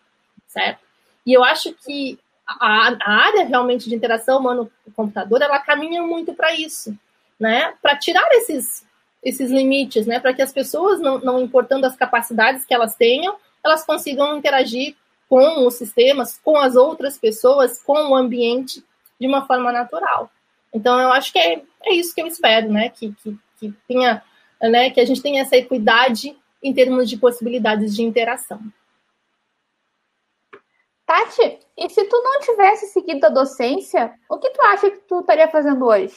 certo? E eu acho que a, a área realmente de interação humano-computador, ela caminha muito para isso, né? Para tirar esses, esses limites, né? Para que as pessoas, não, não importando as capacidades que elas tenham, elas consigam interagir com os sistemas, com as outras pessoas, com o ambiente de uma forma natural. Então, eu acho que é, é isso que eu espero, né? Que, que, que, tenha, né? que a gente tenha essa equidade em termos de possibilidades de interação. Tati, e se tu não tivesse seguido a docência, o que tu acha que tu estaria fazendo hoje?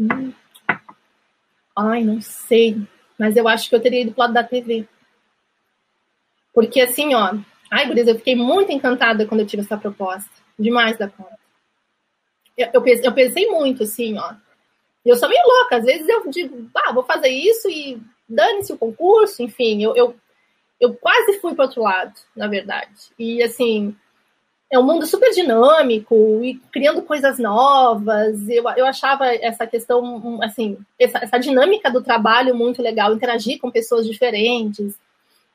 Hum. Ai, não sei. Mas eu acho que eu teria ido pro lado da TV. Porque assim, ó. Ai, Guriz, eu fiquei muito encantada quando eu tive essa proposta. Demais da conta. eu, eu, pensei, eu pensei muito, assim, ó. Eu sou meio louca, às vezes eu digo, ah, vou fazer isso e dane-se o concurso, enfim, eu, eu, eu quase fui para outro lado, na verdade. E, assim, é um mundo super dinâmico e criando coisas novas. Eu, eu achava essa questão, assim, essa, essa dinâmica do trabalho muito legal, interagir com pessoas diferentes.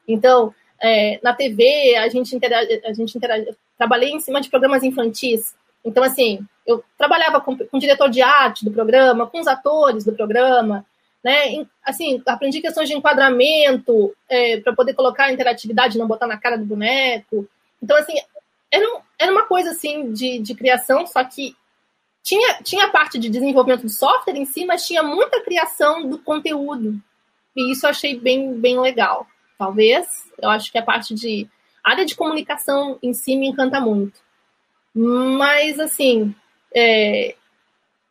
Então, é, na TV, a gente interage, a gente interage, trabalhei em cima de programas infantis. Então, assim, eu trabalhava com, com o diretor de arte do programa, com os atores do programa, né? Assim, aprendi questões de enquadramento é, para poder colocar a interatividade, não botar na cara do boneco. Então, assim, era, um, era uma coisa assim de, de criação, só que tinha, tinha a parte de desenvolvimento do software em si, mas tinha muita criação do conteúdo. E isso eu achei bem, bem legal. Talvez, eu acho que a parte de área de comunicação em si me encanta muito. Mas, assim, é,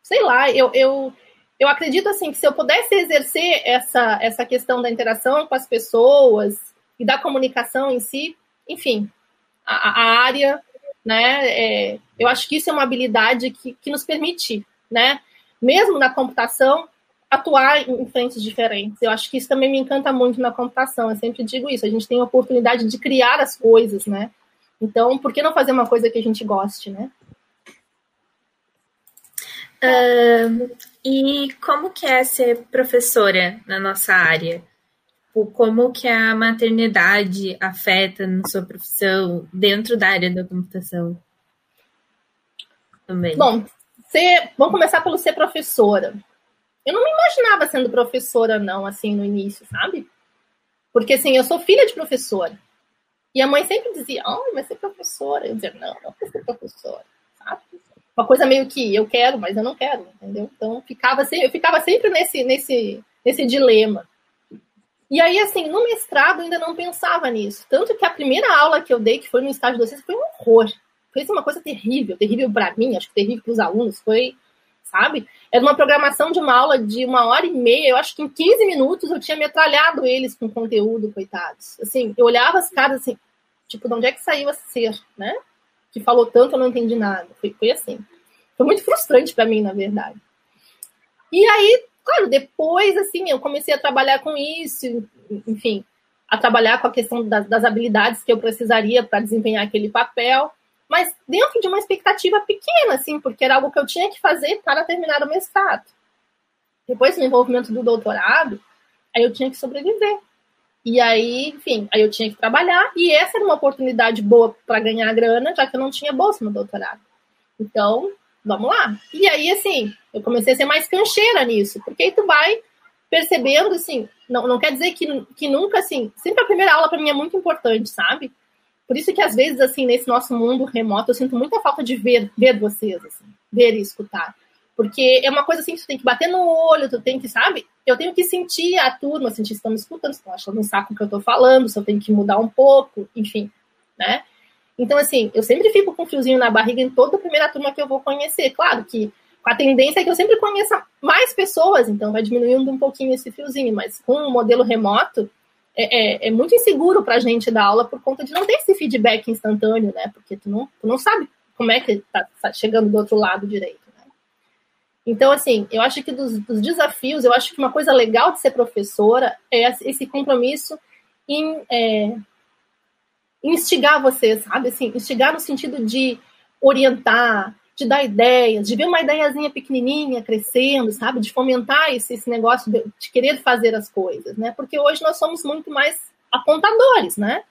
sei lá, eu, eu, eu acredito assim que se eu pudesse exercer essa, essa questão da interação com as pessoas e da comunicação em si, enfim, a, a área, né? É, eu acho que isso é uma habilidade que, que nos permite, né? Mesmo na computação, atuar em frentes diferentes. Eu acho que isso também me encanta muito na computação. Eu sempre digo isso. A gente tem a oportunidade de criar as coisas, né? Então, por que não fazer uma coisa que a gente goste, né? Uh, e como que é ser professora na nossa área? Tipo, como que a maternidade afeta na sua profissão dentro da área da computação? Também. Bom, ser, vamos começar pelo ser professora. Eu não me imaginava sendo professora, não, assim, no início, sabe? Porque, assim, eu sou filha de professora. E a mãe sempre dizia, oh, vai ser professora. Eu dizia, não, não quero ser professora, sabe? Uma coisa meio que eu quero, mas eu não quero, entendeu? Então, ficava, eu ficava sempre nesse, nesse, nesse dilema. E aí, assim, no mestrado ainda não pensava nisso. Tanto que a primeira aula que eu dei, que foi no estágio docência, foi um horror. Foi assim, uma coisa terrível, terrível para mim, acho que terrível para os alunos, foi, sabe? Era uma programação de uma aula de uma hora e meia, eu acho que em 15 minutos eu tinha metralhado eles com conteúdo, coitados. Assim, eu olhava as caras assim, tipo, de onde é que saiu esse ser, né? Que falou tanto, eu não entendi nada. Foi, foi assim. Foi muito frustrante para mim, na verdade. E aí, Claro, depois, assim, eu comecei a trabalhar com isso, enfim, a trabalhar com a questão das, das habilidades que eu precisaria para desempenhar aquele papel, mas dentro de uma expectativa pequena, assim, porque era algo que eu tinha que fazer para terminar o mestrado. Depois do envolvimento do doutorado, aí eu tinha que sobreviver. E aí, enfim, aí eu tinha que trabalhar, e essa era uma oportunidade boa para ganhar grana, já que eu não tinha bolsa no doutorado. Então, vamos lá. E aí, assim, eu comecei a ser mais cancheira nisso, porque aí tu vai percebendo, assim, não, não quer dizer que, que nunca, assim, sempre a primeira aula para mim é muito importante, sabe? Por isso que às vezes, assim, nesse nosso mundo remoto, eu sinto muita falta de ver, ver vocês, assim, ver e escutar. Porque é uma coisa assim que tu tem que bater no olho, tu tem que, sabe? Eu tenho que sentir a turma, sentir se estão me escutando, se estão achando um saco que eu tô falando, se eu tenho que mudar um pouco, enfim, né? Então, assim, eu sempre fico com um friozinho na barriga em toda a primeira turma que eu vou conhecer. Claro que a tendência é que eu sempre conheça mais pessoas, então vai diminuindo um pouquinho esse fiozinho, mas com o modelo remoto, é, é, é muito inseguro para a gente dar aula por conta de não ter esse feedback instantâneo, né? Porque tu não, tu não sabe como é que tá, tá chegando do outro lado direito. Né? Então, assim, eu acho que dos, dos, desafios, eu acho que uma coisa legal de ser professora é esse compromisso em é, instigar você, sabe? Assim, instigar no sentido de orientar, de dar ideias, de ver uma ideiazinha pequenininha crescendo, sabe? De fomentar esse, esse negócio de, de, querer fazer as coisas, né? Porque hoje nós somos muito mais apontadores, né?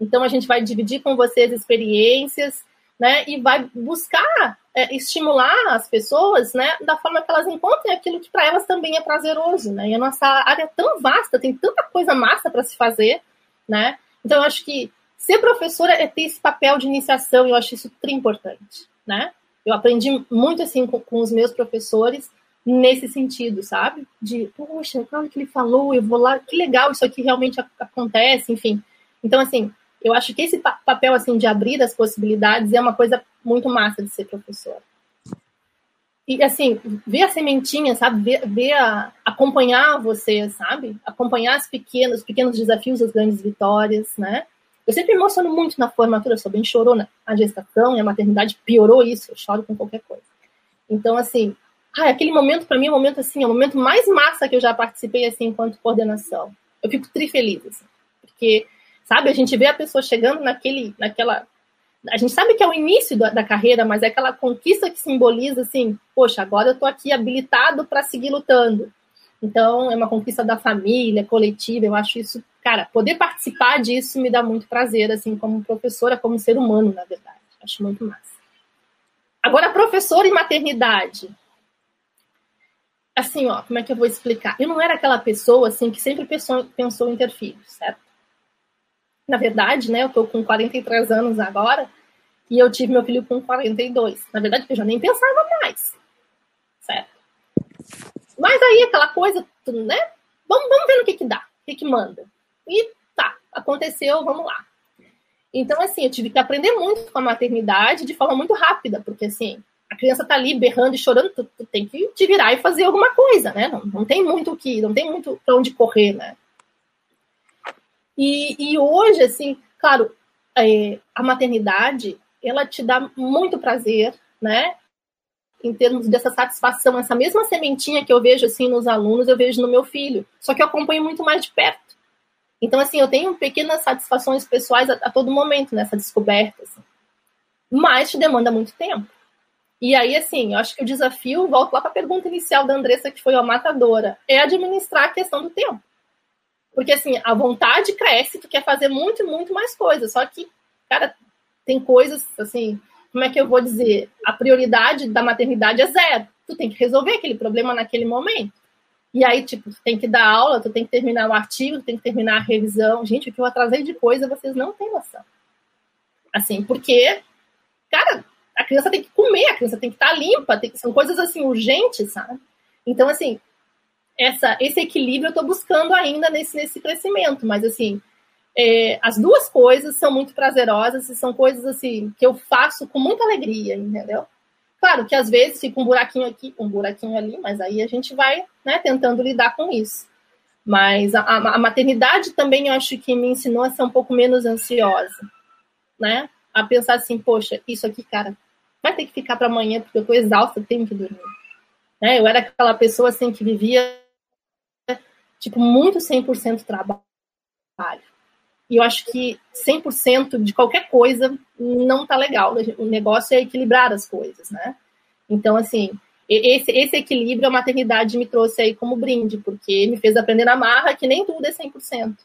Então a gente vai dividir com vocês experiências, né? E vai buscar é, estimular as pessoas, né? Da forma que elas encontrem aquilo que para elas também é prazeroso, né? E a nossa área é tão vasta, tem tanta coisa massa para se fazer, né? Então eu acho que ser professora é ter esse papel de iniciação, eu acho isso super importante, né? Eu aprendi muito assim com, com, os meus professores nesse sentido, sabe? De, poxa, claro que ele falou, eu vou lá, que legal, isso aqui realmente acontece, enfim. Então, assim, eu acho que esse papel assim de abrir as possibilidades é uma coisa muito massa de ser professora. E assim, ver a sementinha, sabe? Ver, ver a, acompanhar você, sabe? Acompanhar os pequenos, os pequenos desafios, as grandes vitórias, né? Eu sempre emociono muito na formatura, eu sou bem chorona. A gestação e a maternidade piorou isso, eu choro com qualquer coisa. Então, assim, ai, aquele momento para mim é um momento assim, é o momento mais massa que eu já participei assim enquanto coordenação. Eu fico tri feliz, assim, porque sabe, a gente vê a pessoa chegando naquele, naquela a gente sabe que é o início da, da, carreira, mas é aquela conquista que simboliza assim, poxa, agora eu estou aqui habilitado para seguir lutando. Então, é uma conquista da família, coletiva, eu acho isso, cara, poder participar disso me dá muito prazer, assim, como professora, como ser humano, na verdade. Acho muito massa. Agora, professora e maternidade assim, ó, como é que eu vou explicar? Eu não era aquela pessoa, assim, que sempre pensou, pensou em ter filhos, certo? Na verdade, né, eu tô com 43 anos agora e eu tive meu filho com 42. Na verdade, eu já nem pensava mais, certo? Mas aí, aquela coisa, né? Vamos, vamos ver no que que dá, o que que manda. E tá, aconteceu, vamos lá. Então, assim, eu tive que aprender muito com a maternidade de forma muito rápida, porque, assim, a criança tá ali berrando e chorando, tu, tu, tem que te virar e fazer alguma coisa, né? Não, não tem muito o que, não tem muito para onde correr, né? E, e hoje, assim, claro, é, a maternidade, ela te dá muito prazer, né? Em termos dessa satisfação, essa mesma sementinha que eu vejo assim nos alunos, eu vejo no meu filho. Só que eu acompanho muito mais de perto. Então, assim, eu tenho pequenas satisfações pessoais a, a todo momento nessa descoberta. Assim. Mas te demanda muito tempo. E aí, assim, eu acho que o desafio, volto lá para a pergunta inicial da Andressa, que foi a matadora, é administrar a questão do tempo. Porque, assim, a vontade cresce, tu quer fazer muito, muito mais coisas. Só que, cara, tem coisas, assim, como é que eu vou dizer? A prioridade da maternidade é zero. Tu tem que resolver aquele problema naquele momento. E aí, tipo, tu tem que dar aula, tu tem que terminar o artigo, tu tem que terminar a revisão. Gente, o que eu atrasei de coisa, vocês não têm noção. Assim, porque, cara, a criança tem que comer, a criança tem que estar tá limpa, tem, são coisas assim urgentes, sabe? Então, assim, essa, esse equilíbrio eu estou buscando ainda nesse, nesse crescimento, mas assim, é, as duas coisas são muito prazerosas e são coisas assim que eu faço com muita alegria, entendeu? Claro que às vezes fica um buraquinho aqui, um buraquinho ali, mas aí a gente vai né, tentando lidar com isso. Mas a, a maternidade também eu acho que me ensinou a ser um pouco menos ansiosa, né? A pensar assim, poxa, isso aqui, cara, vai ter que ficar para amanhã porque eu tô exausta, tenho que dormir. Né? Eu era aquela pessoa assim que vivia tipo muito 100% trabalho. E eu acho que 100% de qualquer coisa não tá legal. O negócio é equilibrar as coisas, né? Então, assim, esse, esse equilíbrio a maternidade me trouxe aí como brinde, porque me fez aprender na marra que nem tudo é 100%.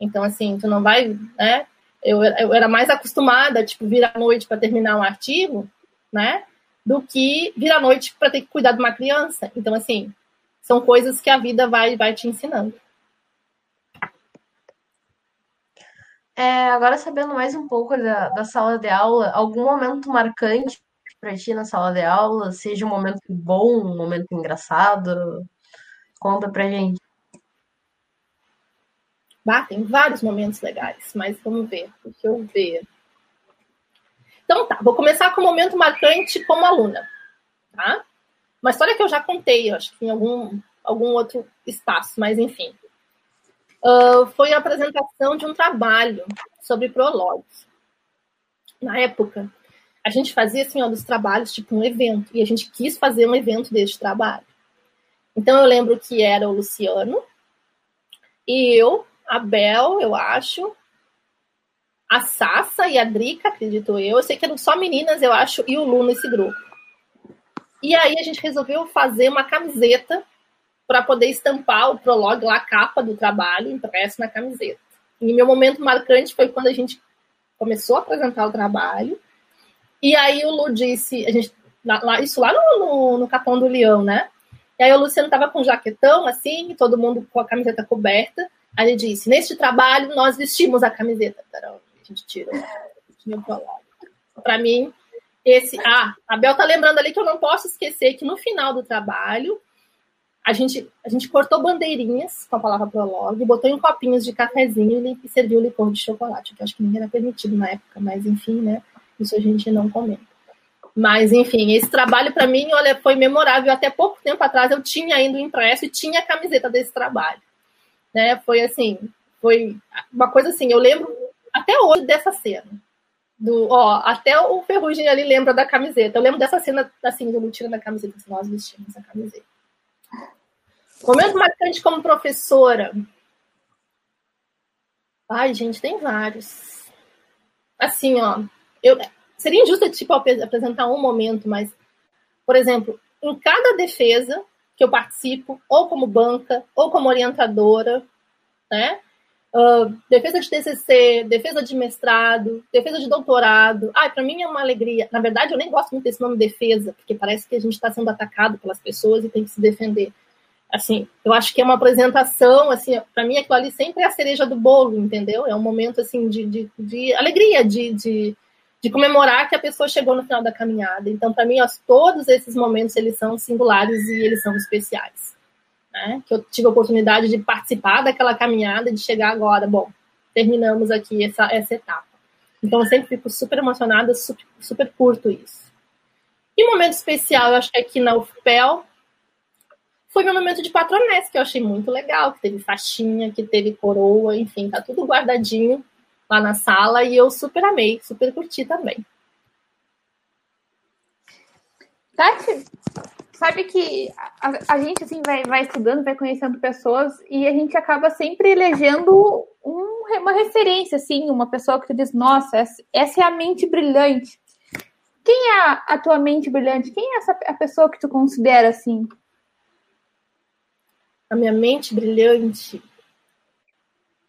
Então, assim, tu não vai, né? Eu, eu era mais acostumada, tipo, vir à noite para terminar um artigo, né? Do que vir à noite para ter que cuidar de uma criança. Então, assim, são coisas que a vida vai, vai te ensinando. É, agora sabendo mais um pouco da, da sala de aula, algum momento marcante para ti na sala de aula, seja um momento bom, um momento engraçado, conta pra gente. Bah, tem vários momentos legais, mas vamos ver, deixa eu ver. Então tá, vou começar com um momento marcante como aluna, tá? Uma história que eu já contei, acho que em algum, algum outro espaço, mas enfim. Uh, foi a apresentação de um trabalho sobre prólogos. Na época, a gente fazia assim, ó, dos trabalhos, tipo um evento, e a gente quis fazer um evento deste trabalho. Então eu lembro que era o Luciano e eu, a Bel, eu acho, a Sassa e a Drica, acredito eu. Eu sei que eram só meninas, eu acho, e o Lu nesse grupo. E aí a gente resolveu fazer uma camiseta para poder estampar o prologue lá, a capa do trabalho, impresso na camiseta. E meu momento marcante foi quando a gente começou a apresentar o trabalho. E aí o Lu disse, a gente, lá, isso lá no, no, no Capão do Leão, né? E aí o Luciano tava com um jaquetão, assim, todo mundo com a camiseta coberta. Aí ele disse, neste trabalho nós vestimos a camiseta. A gente tirou, o prologue. Para mim, esse. Ah, a Bel tá lembrando ali que eu não posso esquecer que no final do trabalho a gente, a gente cortou bandeirinhas com a palavra prologue, botou em copinhos de cafezinho e serviu licor de chocolate, que acho que ninguém era permitido na época, mas enfim, né? Isso a gente não comenta. Mas, enfim, esse trabalho para mim, olha, foi memorável. Até pouco tempo atrás eu tinha ainda impresso e tinha a camiseta desse trabalho. Né? Foi assim, foi uma coisa assim, eu lembro até hoje dessa cena Do, ó, até o Ferrugem ali lembra da camiseta. Eu lembro dessa cena, assim, do tirando a camiseta, que nós vestimos a camiseta. Momento marcante como professora. Ai, gente, tem vários. Assim, ó, eu, seria injusto, tipo, apresentar um momento, mas, por exemplo, em cada defesa que eu participo, ou como banca, ou como orientadora, né? Uh, defesa de TCC, defesa de mestrado, defesa de doutorado. Ai, para mim é uma alegria. Na verdade, eu nem gosto muito desse nome defesa, porque parece que a gente está sendo atacado pelas pessoas e tem que se defender. Assim, eu acho que é uma apresentação, assim, para mim aquilo ali sempre é a cereja do bolo, entendeu? É um momento, assim, de, de, de alegria, de, de, de, comemorar que a pessoa chegou no final da caminhada. Então, para mim, ó, todos esses momentos, eles são singulares e eles são especiais né? Que eu tive a oportunidade de participar daquela caminhada, de chegar agora, bom, terminamos aqui essa, essa etapa. Então eu sempre fico super emocionada, super, super curto isso. E um momento especial, eu acho que aqui na UFPEL, foi meu momento de patronesse, que eu achei muito legal, que teve faixinha, que teve coroa, enfim, tá tudo guardadinho lá na sala e eu super amei, super curti também. Tati, sabe que a, a, gente assim vai, vai estudando, vai conhecendo pessoas e a gente acaba sempre elegendo um, uma referência, assim, uma pessoa que tu diz, nossa, essa, essa é a mente brilhante. Quem é a, a, tua mente brilhante? Quem é essa a pessoa que tu considera assim? A minha mente brilhante.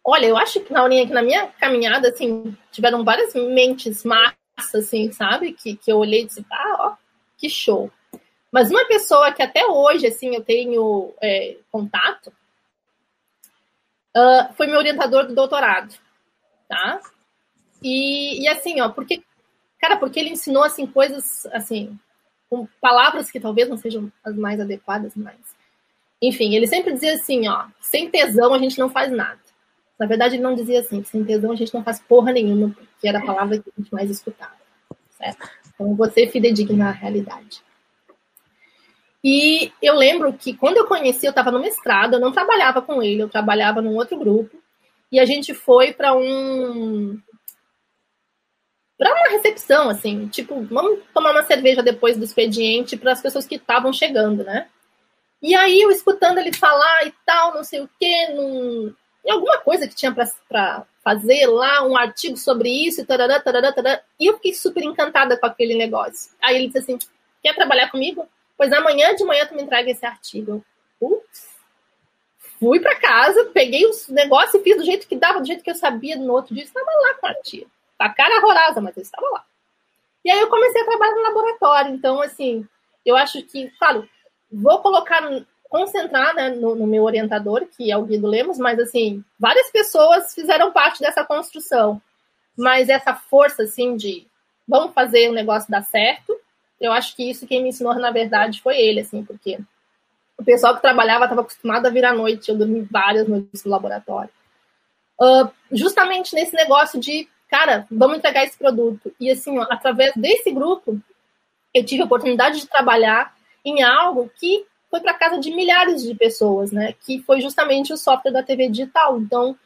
Olha, eu acho que na, na minha caminhada, assim, tiveram várias mentes massas, assim, sabe? Que, que eu olhei e disse, ah, ó, que show. Mas uma pessoa que até hoje, assim, eu tenho é, contato, uh, foi meu orientador do doutorado, tá? E, e, assim, ó, porque, cara, porque ele ensinou, assim, coisas, assim, com palavras que talvez não sejam as mais adequadas, mas... Enfim, ele sempre dizia assim, ó, sem tesão a gente não faz nada. Na verdade, ele não dizia assim, sem tesão a gente não faz porra nenhuma, que era a palavra que a gente mais escutava, certo? Então, você fidedigna à realidade. E eu lembro que quando eu conheci, eu estava no mestrado, eu não trabalhava com ele, eu trabalhava num outro grupo. E a gente foi para um. para uma recepção, assim, tipo, vamos tomar uma cerveja depois do expediente para as pessoas que estavam chegando, né? E aí eu escutando ele falar e tal, não sei o quê, num, em alguma coisa que tinha para fazer lá, um artigo sobre isso, tarará, tarará, tarará, e eu fiquei super encantada com aquele negócio. Aí ele disse assim: quer trabalhar comigo? Pois amanhã de manhã tu me entrega esse artigo. Ups. Fui para casa, peguei os negócios e fiz do jeito que dava, do jeito que eu sabia. No outro dia estava lá com a tia. A cara horrorosa, mas eu estava lá. E aí eu comecei a trabalhar no laboratório. Então, assim, eu acho que, claro, vou colocar, concentrar né, no, no, meu orientador, que é o Guido Lemos, mas, assim, várias pessoas fizeram parte dessa construção. Mas essa força, assim, de vamos fazer o negócio dar certo, eu acho que isso quem me ensinou, na verdade, foi ele, assim, porque o pessoal que trabalhava estava acostumado a vir à noite, eu dormi várias noites no laboratório. Uh, justamente nesse negócio de, cara, vamos entregar esse produto. E assim, ó, através desse grupo, eu tive a oportunidade de trabalhar em algo que foi para casa de milhares de pessoas, né? Que foi justamente o software da TV digital. Então,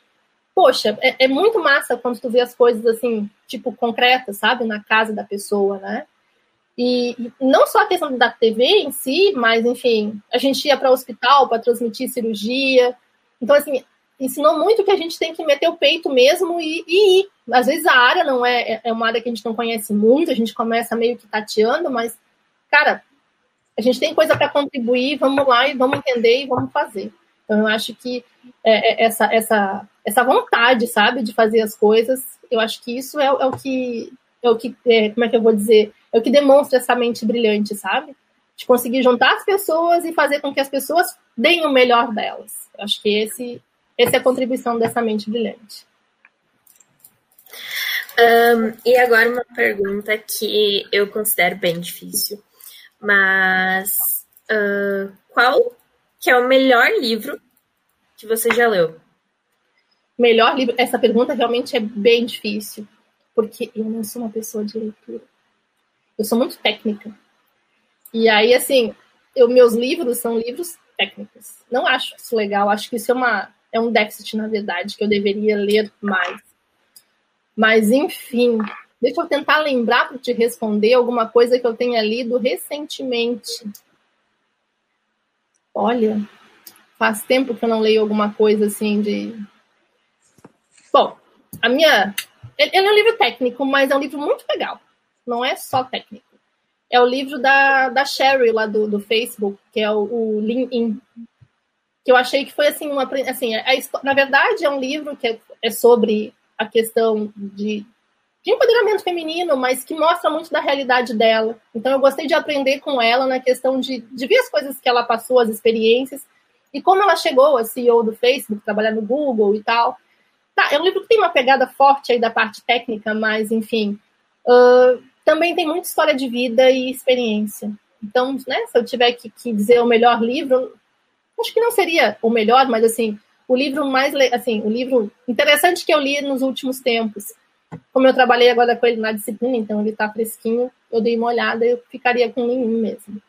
poxa, é, é muito massa quando tu vê as coisas assim, tipo, concretas, sabe? Na casa da pessoa, né? E não só a questão da TV em si, mas, enfim, a gente ia para o hospital para transmitir cirurgia. Então, assim, ensinou muito que a gente tem que meter o peito mesmo e, e ir. Às vezes a área não é, é uma área que a gente não conhece muito, a gente começa meio que tateando, mas, cara, a gente tem coisa para contribuir, vamos lá e vamos entender e vamos fazer. Então, eu acho que é, é, essa, essa, essa vontade, sabe, de fazer as coisas, eu acho que isso é, é o que, é o que é, como é que eu vou dizer, é o que demonstra essa mente brilhante, sabe? De conseguir juntar as pessoas e fazer com que as pessoas deem o melhor delas. Eu acho que esse, essa é a contribuição dessa mente brilhante. Um, e agora uma pergunta que eu considero bem difícil, mas uh, qual que é o melhor livro que você já leu? Melhor livro? Essa pergunta realmente é bem difícil, porque eu não sou uma pessoa de leitura. Eu sou muito técnica. E aí, assim, eu, meus livros são livros técnicos. Não acho isso legal. Acho que isso é, uma, é um déficit, na verdade, que eu deveria ler mais. Mas, enfim, Deixa eu tentar lembrar para te responder alguma coisa que eu tenha lido recentemente. Olha, faz tempo que eu não leio alguma coisa assim de. Bom, a minha. Ele é um livro técnico, mas é um livro muito legal. Não é só técnico. É o livro da, da Sherry, lá do, do Facebook, que é o, o LinkedIn. Que eu achei que foi assim, uma. Assim, a, na verdade, é um livro que é, é sobre a questão de de empoderamento feminino, mas que mostra muito da realidade dela. Então eu gostei de aprender com ela na questão de, de ver as coisas que ela passou, as experiências, e como ela chegou a CEO do Facebook, trabalhar no Google e tal. Tá, é um livro que tem uma pegada forte aí da parte técnica, mas enfim, uh, também tem muita história de vida e experiência. Então, né, se eu tiver que, que dizer o melhor livro, acho que não seria o melhor, mas assim, o livro mais, assim, o livro interessante que eu li nos últimos tempos como eu trabalhei agora com ele na disciplina, então ele está fresquinho, eu dei uma olhada e eu ficaria com nenhum mesmo.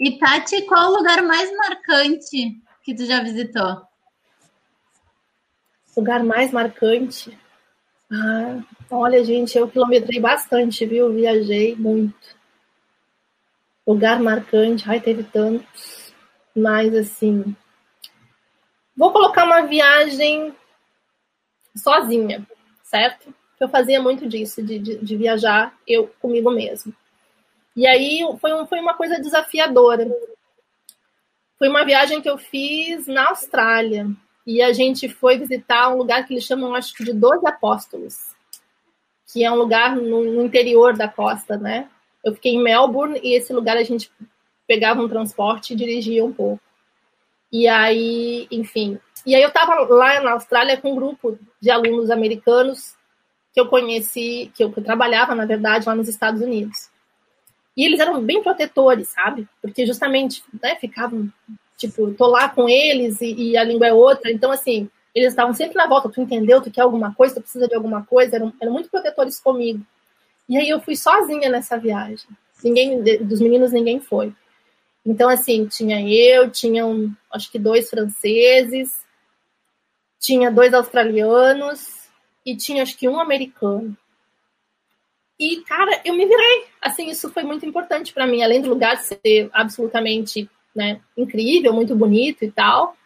E Tati, qual o lugar mais marcante que tu já visitou? Lugar mais marcante? Ah, olha, gente, eu quilometrei bastante, viu? Viajei muito. Lugar marcante, ai, teve tantos. Mas, assim. Vou colocar uma viagem sozinha, certo? Eu fazia muito disso, de, de, de viajar eu comigo mesmo. E aí foi, um, foi uma coisa desafiadora. Foi uma viagem que eu fiz na Austrália. E a gente foi visitar um lugar que eles chamam, acho que, de Doze Apóstolos, que é um lugar no, no interior da costa, né? Eu fiquei em Melbourne e esse lugar a gente pegava um transporte e dirigia um pouco. E aí, enfim, e aí eu estava lá na Austrália com um grupo de alunos americanos que eu conheci, que eu, que eu trabalhava, na verdade, lá nos Estados Unidos. E eles eram bem protetores, sabe? Porque justamente, né, ficavam, tipo, tô lá com eles e, e a língua é outra. Então, assim, eles estavam sempre na volta. Tu entendeu? Tu quer alguma coisa? Tu precisa de alguma coisa? Eram, eram muito protetores comigo. E aí eu fui sozinha nessa viagem. Ninguém, dos meninos, ninguém foi. Então, assim, tinha eu, tinham, acho que dois franceses, tinha dois australianos e tinha acho que um americano. E, cara, eu me virei. Assim, isso foi muito importante para mim, além do lugar ser absolutamente né, incrível, muito bonito e tal.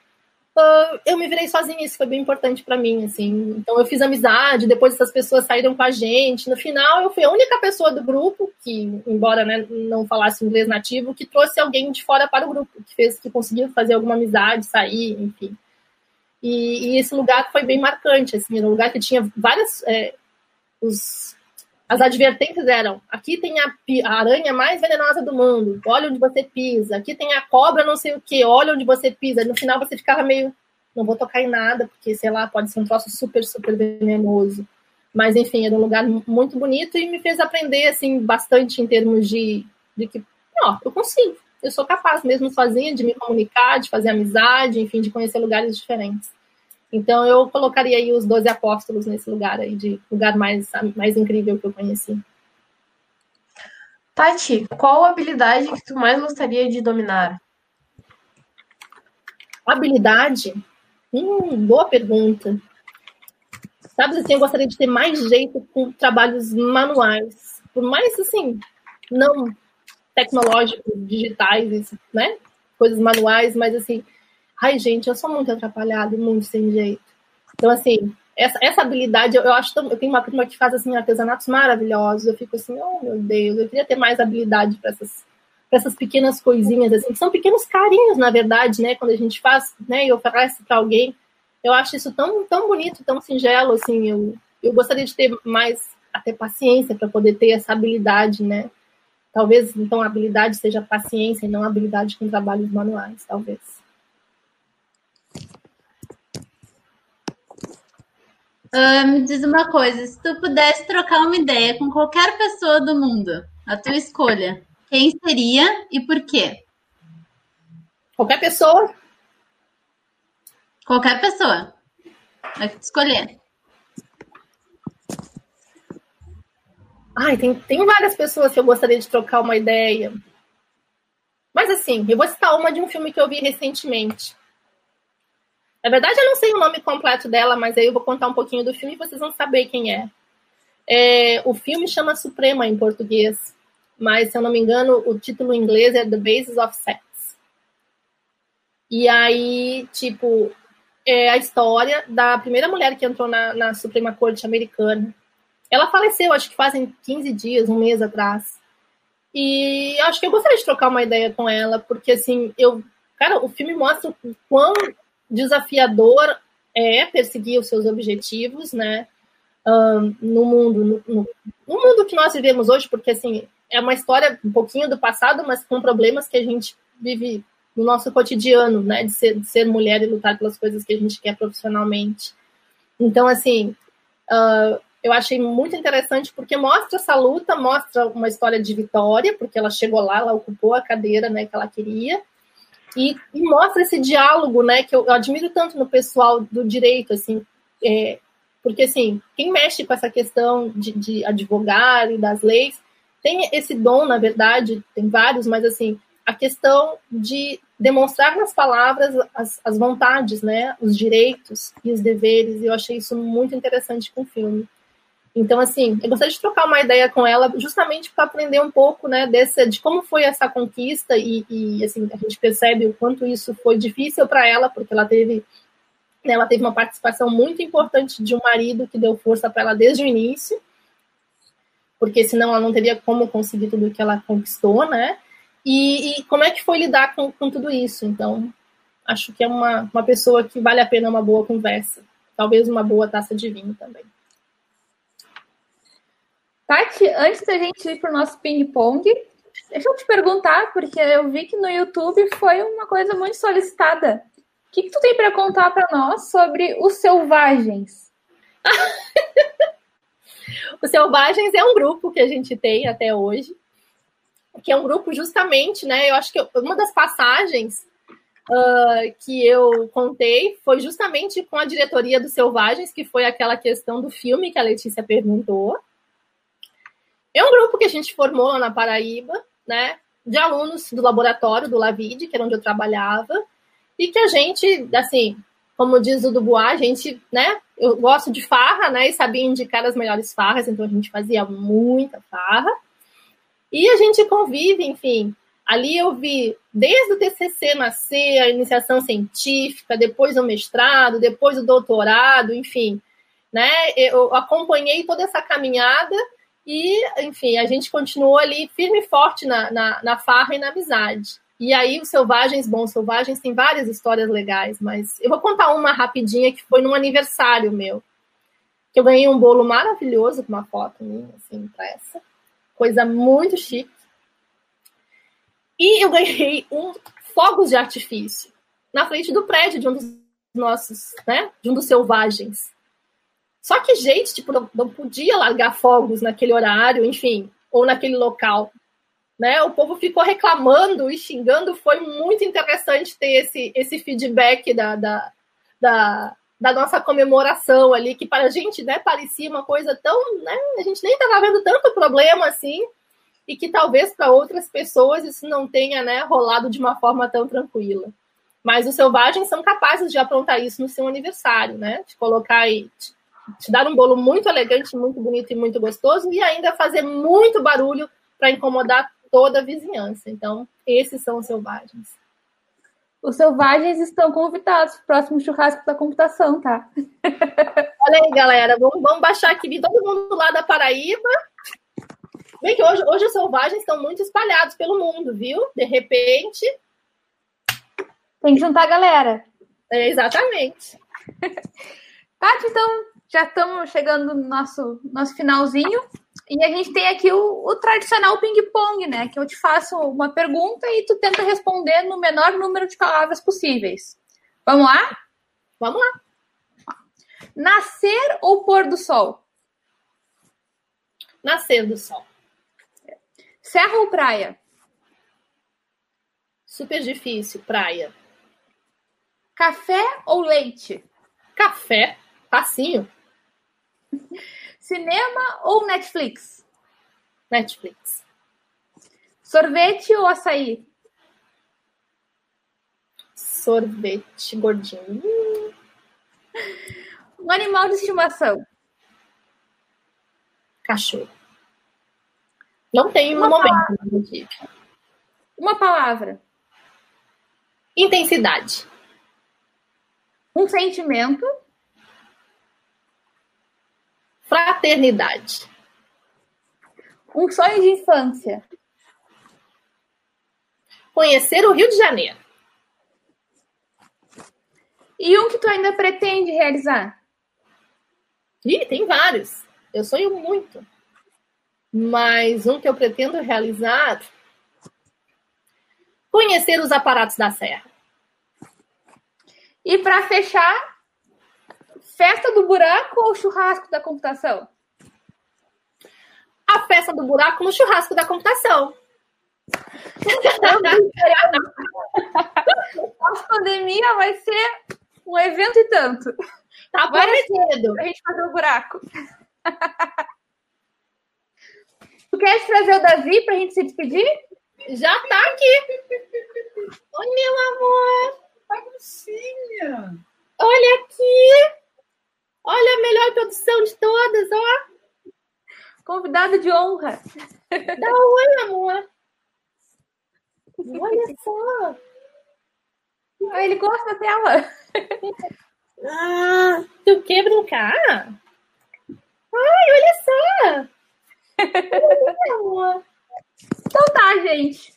Uh, eu me virei sozinha, isso foi bem importante para mim, assim. Então eu fiz amizade, depois essas pessoas saíram com a gente. No final, eu fui a única pessoa do grupo que, embora né, não falasse inglês nativo, que trouxe alguém de fora para o grupo, que fez, que conseguiu fazer alguma amizade, sair, enfim. E, e, esse lugar foi bem marcante, assim, era um lugar que tinha várias. É, os, as advertências eram: aqui tem a, a, aranha mais venenosa do mundo, olha onde você pisa, aqui tem a cobra não sei o que, olha onde você pisa. No final você ficava meio, não vou tocar em nada, porque sei lá, pode ser um troço super, super venenoso. Mas enfim, era um lugar muito bonito e me fez aprender assim bastante em termos de, de que, ó, eu consigo, eu sou capaz mesmo sozinha de me comunicar, de fazer amizade, enfim, de conhecer lugares diferentes. Então eu colocaria aí os doze apóstolos nesse lugar aí, de lugar mais, mais incrível que eu conheci. Tati, qual habilidade que tu mais gostaria de dominar? Habilidade? Hum, boa pergunta. Sabe assim, eu gostaria de ter mais jeito com trabalhos manuais. Por mais assim, não tecnológicos, digitais, né? Coisas manuais, mas assim, ai, gente, eu sou muito atrapalhada e muito sem jeito. Então, assim, essa, essa habilidade, eu, eu acho tão, eu tenho uma prima que faz assim artesanatos maravilhosos. Eu fico assim, oh meu Deus, eu queria ter mais habilidade para essas, essas pequenas coisinhas, assim, que são pequenos carinhos, na verdade, né? Quando a gente faz, né, e oferece para alguém. Eu acho isso tão, tão bonito, tão singelo, assim. Eu, eu gostaria de ter mais, até paciência para poder ter essa habilidade, né? Talvez, então, a habilidade seja paciência e não habilidade com trabalhos manuais, talvez. Uh, me diz uma coisa, se tu pudesse trocar uma ideia com qualquer pessoa do mundo, a tua escolha, quem seria e por quê? Qualquer pessoa. Qualquer pessoa. Vai escolher. Ai, tem, tem várias pessoas que eu gostaria de trocar uma ideia. Mas assim, eu vou citar uma de um filme que eu vi recentemente. Na verdade, eu não sei o nome completo dela, mas aí eu vou contar um pouquinho do filme e vocês vão saber quem é. é o filme chama Suprema em português, mas se eu não me engano, o título em inglês é The Basis of Sex. E aí, tipo, é a história da primeira mulher que entrou na, na Suprema Corte americana. Ela faleceu, acho que fazem 15 dias, um mês atrás. E acho que eu gostaria de trocar uma ideia com ela, porque assim, eu. Cara, o filme mostra o quão desafiador é perseguir os seus objetivos, né? Um, no mundo, no, no, no, mundo que nós vivemos hoje, porque assim é uma história um pouquinho do passado, mas com problemas que a gente vive no nosso cotidiano, né? De ser, de ser mulher e lutar pelas coisas que a gente quer profissionalmente. Então, assim, uh, eu achei muito interessante porque mostra essa luta, mostra uma história de vitória, porque ela chegou lá, ela ocupou a cadeira, né, que ela queria, e, e, mostra esse diálogo, né, que eu, eu, admiro tanto no pessoal do direito, assim, é, porque, assim, quem mexe com essa questão de, de advogar e das leis, tem esse dom, na verdade, tem vários, mas, assim, a questão de demonstrar nas palavras as, as vontades, né, os direitos e os deveres, e eu achei isso muito interessante com o filme. Então, assim, eu gostaria de trocar uma ideia com ela, justamente para aprender um pouco, né, desse, de como foi essa conquista e, e, assim, a gente percebe o quanto isso foi difícil para ela, porque ela teve, né, ela teve uma participação muito importante de um marido que deu força para ela desde o início, porque senão ela não teria como conseguir tudo o que ela conquistou, né? E, e como é que foi lidar com, com tudo isso? Então, acho que é uma, uma pessoa que vale a pena uma boa conversa, talvez uma boa taça de vinho também. Tati, antes da gente ir para o nosso ping-pong, deixa eu te perguntar, porque eu vi que no YouTube foi uma coisa muito solicitada. O que, que tu tem para contar para nós sobre os Selvagens? os Selvagens é um grupo que a gente tem até hoje, que é um grupo justamente, né? Eu acho que uma das passagens uh, que eu contei foi justamente com a diretoria dos Selvagens, que foi aquela questão do filme que a Letícia perguntou. É um grupo que a gente formou lá na Paraíba, né? De alunos do laboratório do Lavide, que era onde eu trabalhava, e que a gente, assim, como diz o Dubois, a gente, né? Eu gosto de farra, né? E sabia indicar as melhores farras, então a gente fazia muita farra. E a gente convive, enfim. Ali eu vi desde o TCC nascer, a iniciação científica, depois o mestrado, depois o doutorado, enfim, né? Eu acompanhei toda essa caminhada e, enfim, a gente continuou ali firme e forte na, na, na farra e na amizade. E aí, os Selvagens, bom, Selvagens tem várias histórias legais, mas eu vou contar uma rapidinha que foi num aniversário meu. Que eu ganhei um bolo maravilhoso com uma foto minha, assim, impressa. Coisa muito chique. E eu ganhei um fogos de artifício na frente do prédio de um dos nossos, né? De um dos selvagens. Só que, gente, tipo, não, não podia largar fogos naquele horário, enfim, ou naquele local. Né? O povo ficou reclamando e xingando. Foi muito interessante ter esse, esse feedback da, da, da, da nossa comemoração ali, que para a gente né, parecia uma coisa tão. Né, a gente nem estava vendo tanto problema assim, e que talvez para outras pessoas isso não tenha né, rolado de uma forma tão tranquila. Mas os selvagens são capazes de aprontar isso no seu aniversário, né? De colocar aí, te dar um bolo muito elegante, muito bonito e muito gostoso e ainda fazer muito barulho para incomodar toda a vizinhança. Então, esses são os selvagens. Os selvagens estão convidados para o próximo churrasco da computação, tá? Olha aí, galera. Vamos, vamos baixar aqui todo mundo lá da Paraíba. Bem que hoje, hoje os selvagens estão muito espalhados pelo mundo, viu? De repente. Tem que juntar a galera. É, exatamente. Tati, então, já estamos chegando no nosso, nosso finalzinho. E a gente tem aqui o, o tradicional ping-pong, né? Que eu te faço uma pergunta e tu tenta responder no menor número de palavras possíveis. Vamos lá? Vamos lá. Nascer ou pôr do sol? Nascer do sol. Serra ou praia? Super difícil, praia. Café ou leite? Café, facinho. Cinema ou Netflix? Netflix. Sorvete ou açaí? Sorvete gordinho. Um animal de estimação. Cachorro. Não tem um momento. Uma palavra. Intensidade. Um sentimento. Fraternidade. Um sonho de infância. Conhecer o Rio de Janeiro. E um que tu ainda pretende realizar? Ih, tem vários. Eu sonho muito. Mas um que eu pretendo realizar conhecer os aparatos da Serra. E para fechar, festa do buraco ou churrasco da computação? A festa do buraco no churrasco da computação. Pós-pandemia vai ser um evento e tanto. Tá Vai prometido. A gente fazer o buraco. Tu queres trazer o Davi pra gente se despedir? Já tá aqui. Oi, meu amor. Baguncinha. Olha aqui. Olha a melhor produção de todas, ó. Convidado de honra. Dá um oi, amor. Olha só. Ah, ele gosta dela. Ah, tu quer brincar? Ai, olha só. Então tá, gente.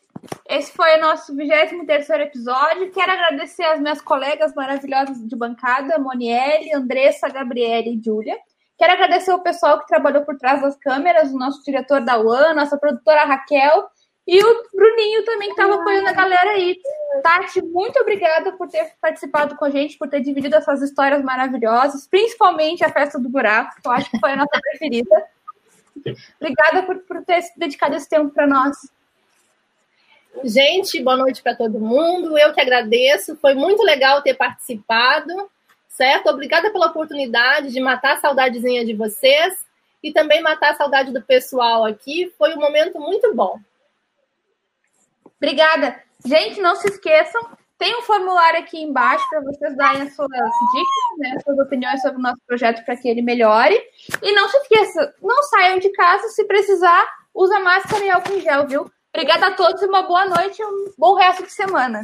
Esse foi o nosso 23 episódio. Quero agradecer às minhas colegas maravilhosas de bancada, Monielle, Andressa, Gabriele e Júlia. Quero agradecer o pessoal que trabalhou por trás das câmeras, o nosso diretor da UAN, nossa produtora Raquel e o Bruninho também que estava apoiando a galera aí. Tati, muito obrigada por ter participado com a gente, por ter dividido essas histórias maravilhosas, principalmente a festa do buraco, que eu acho que foi a nossa preferida. Obrigada por, por ter dedicado esse tempo para nós. Gente, boa noite para todo mundo. Eu que agradeço. Foi muito legal ter participado, certo? Obrigada pela oportunidade de matar a saudadezinha de vocês e também matar a saudade do pessoal aqui. Foi um momento muito bom. Obrigada. Gente, não se esqueçam, tem um formulário aqui embaixo para vocês darem as suas dicas, né, suas opiniões sobre o nosso projeto para que ele melhore. E não se esqueçam, não saiam de casa, se precisar, usa máscara e álcool em gel, viu? Obrigada a todos e uma boa noite e um bom resto de semana.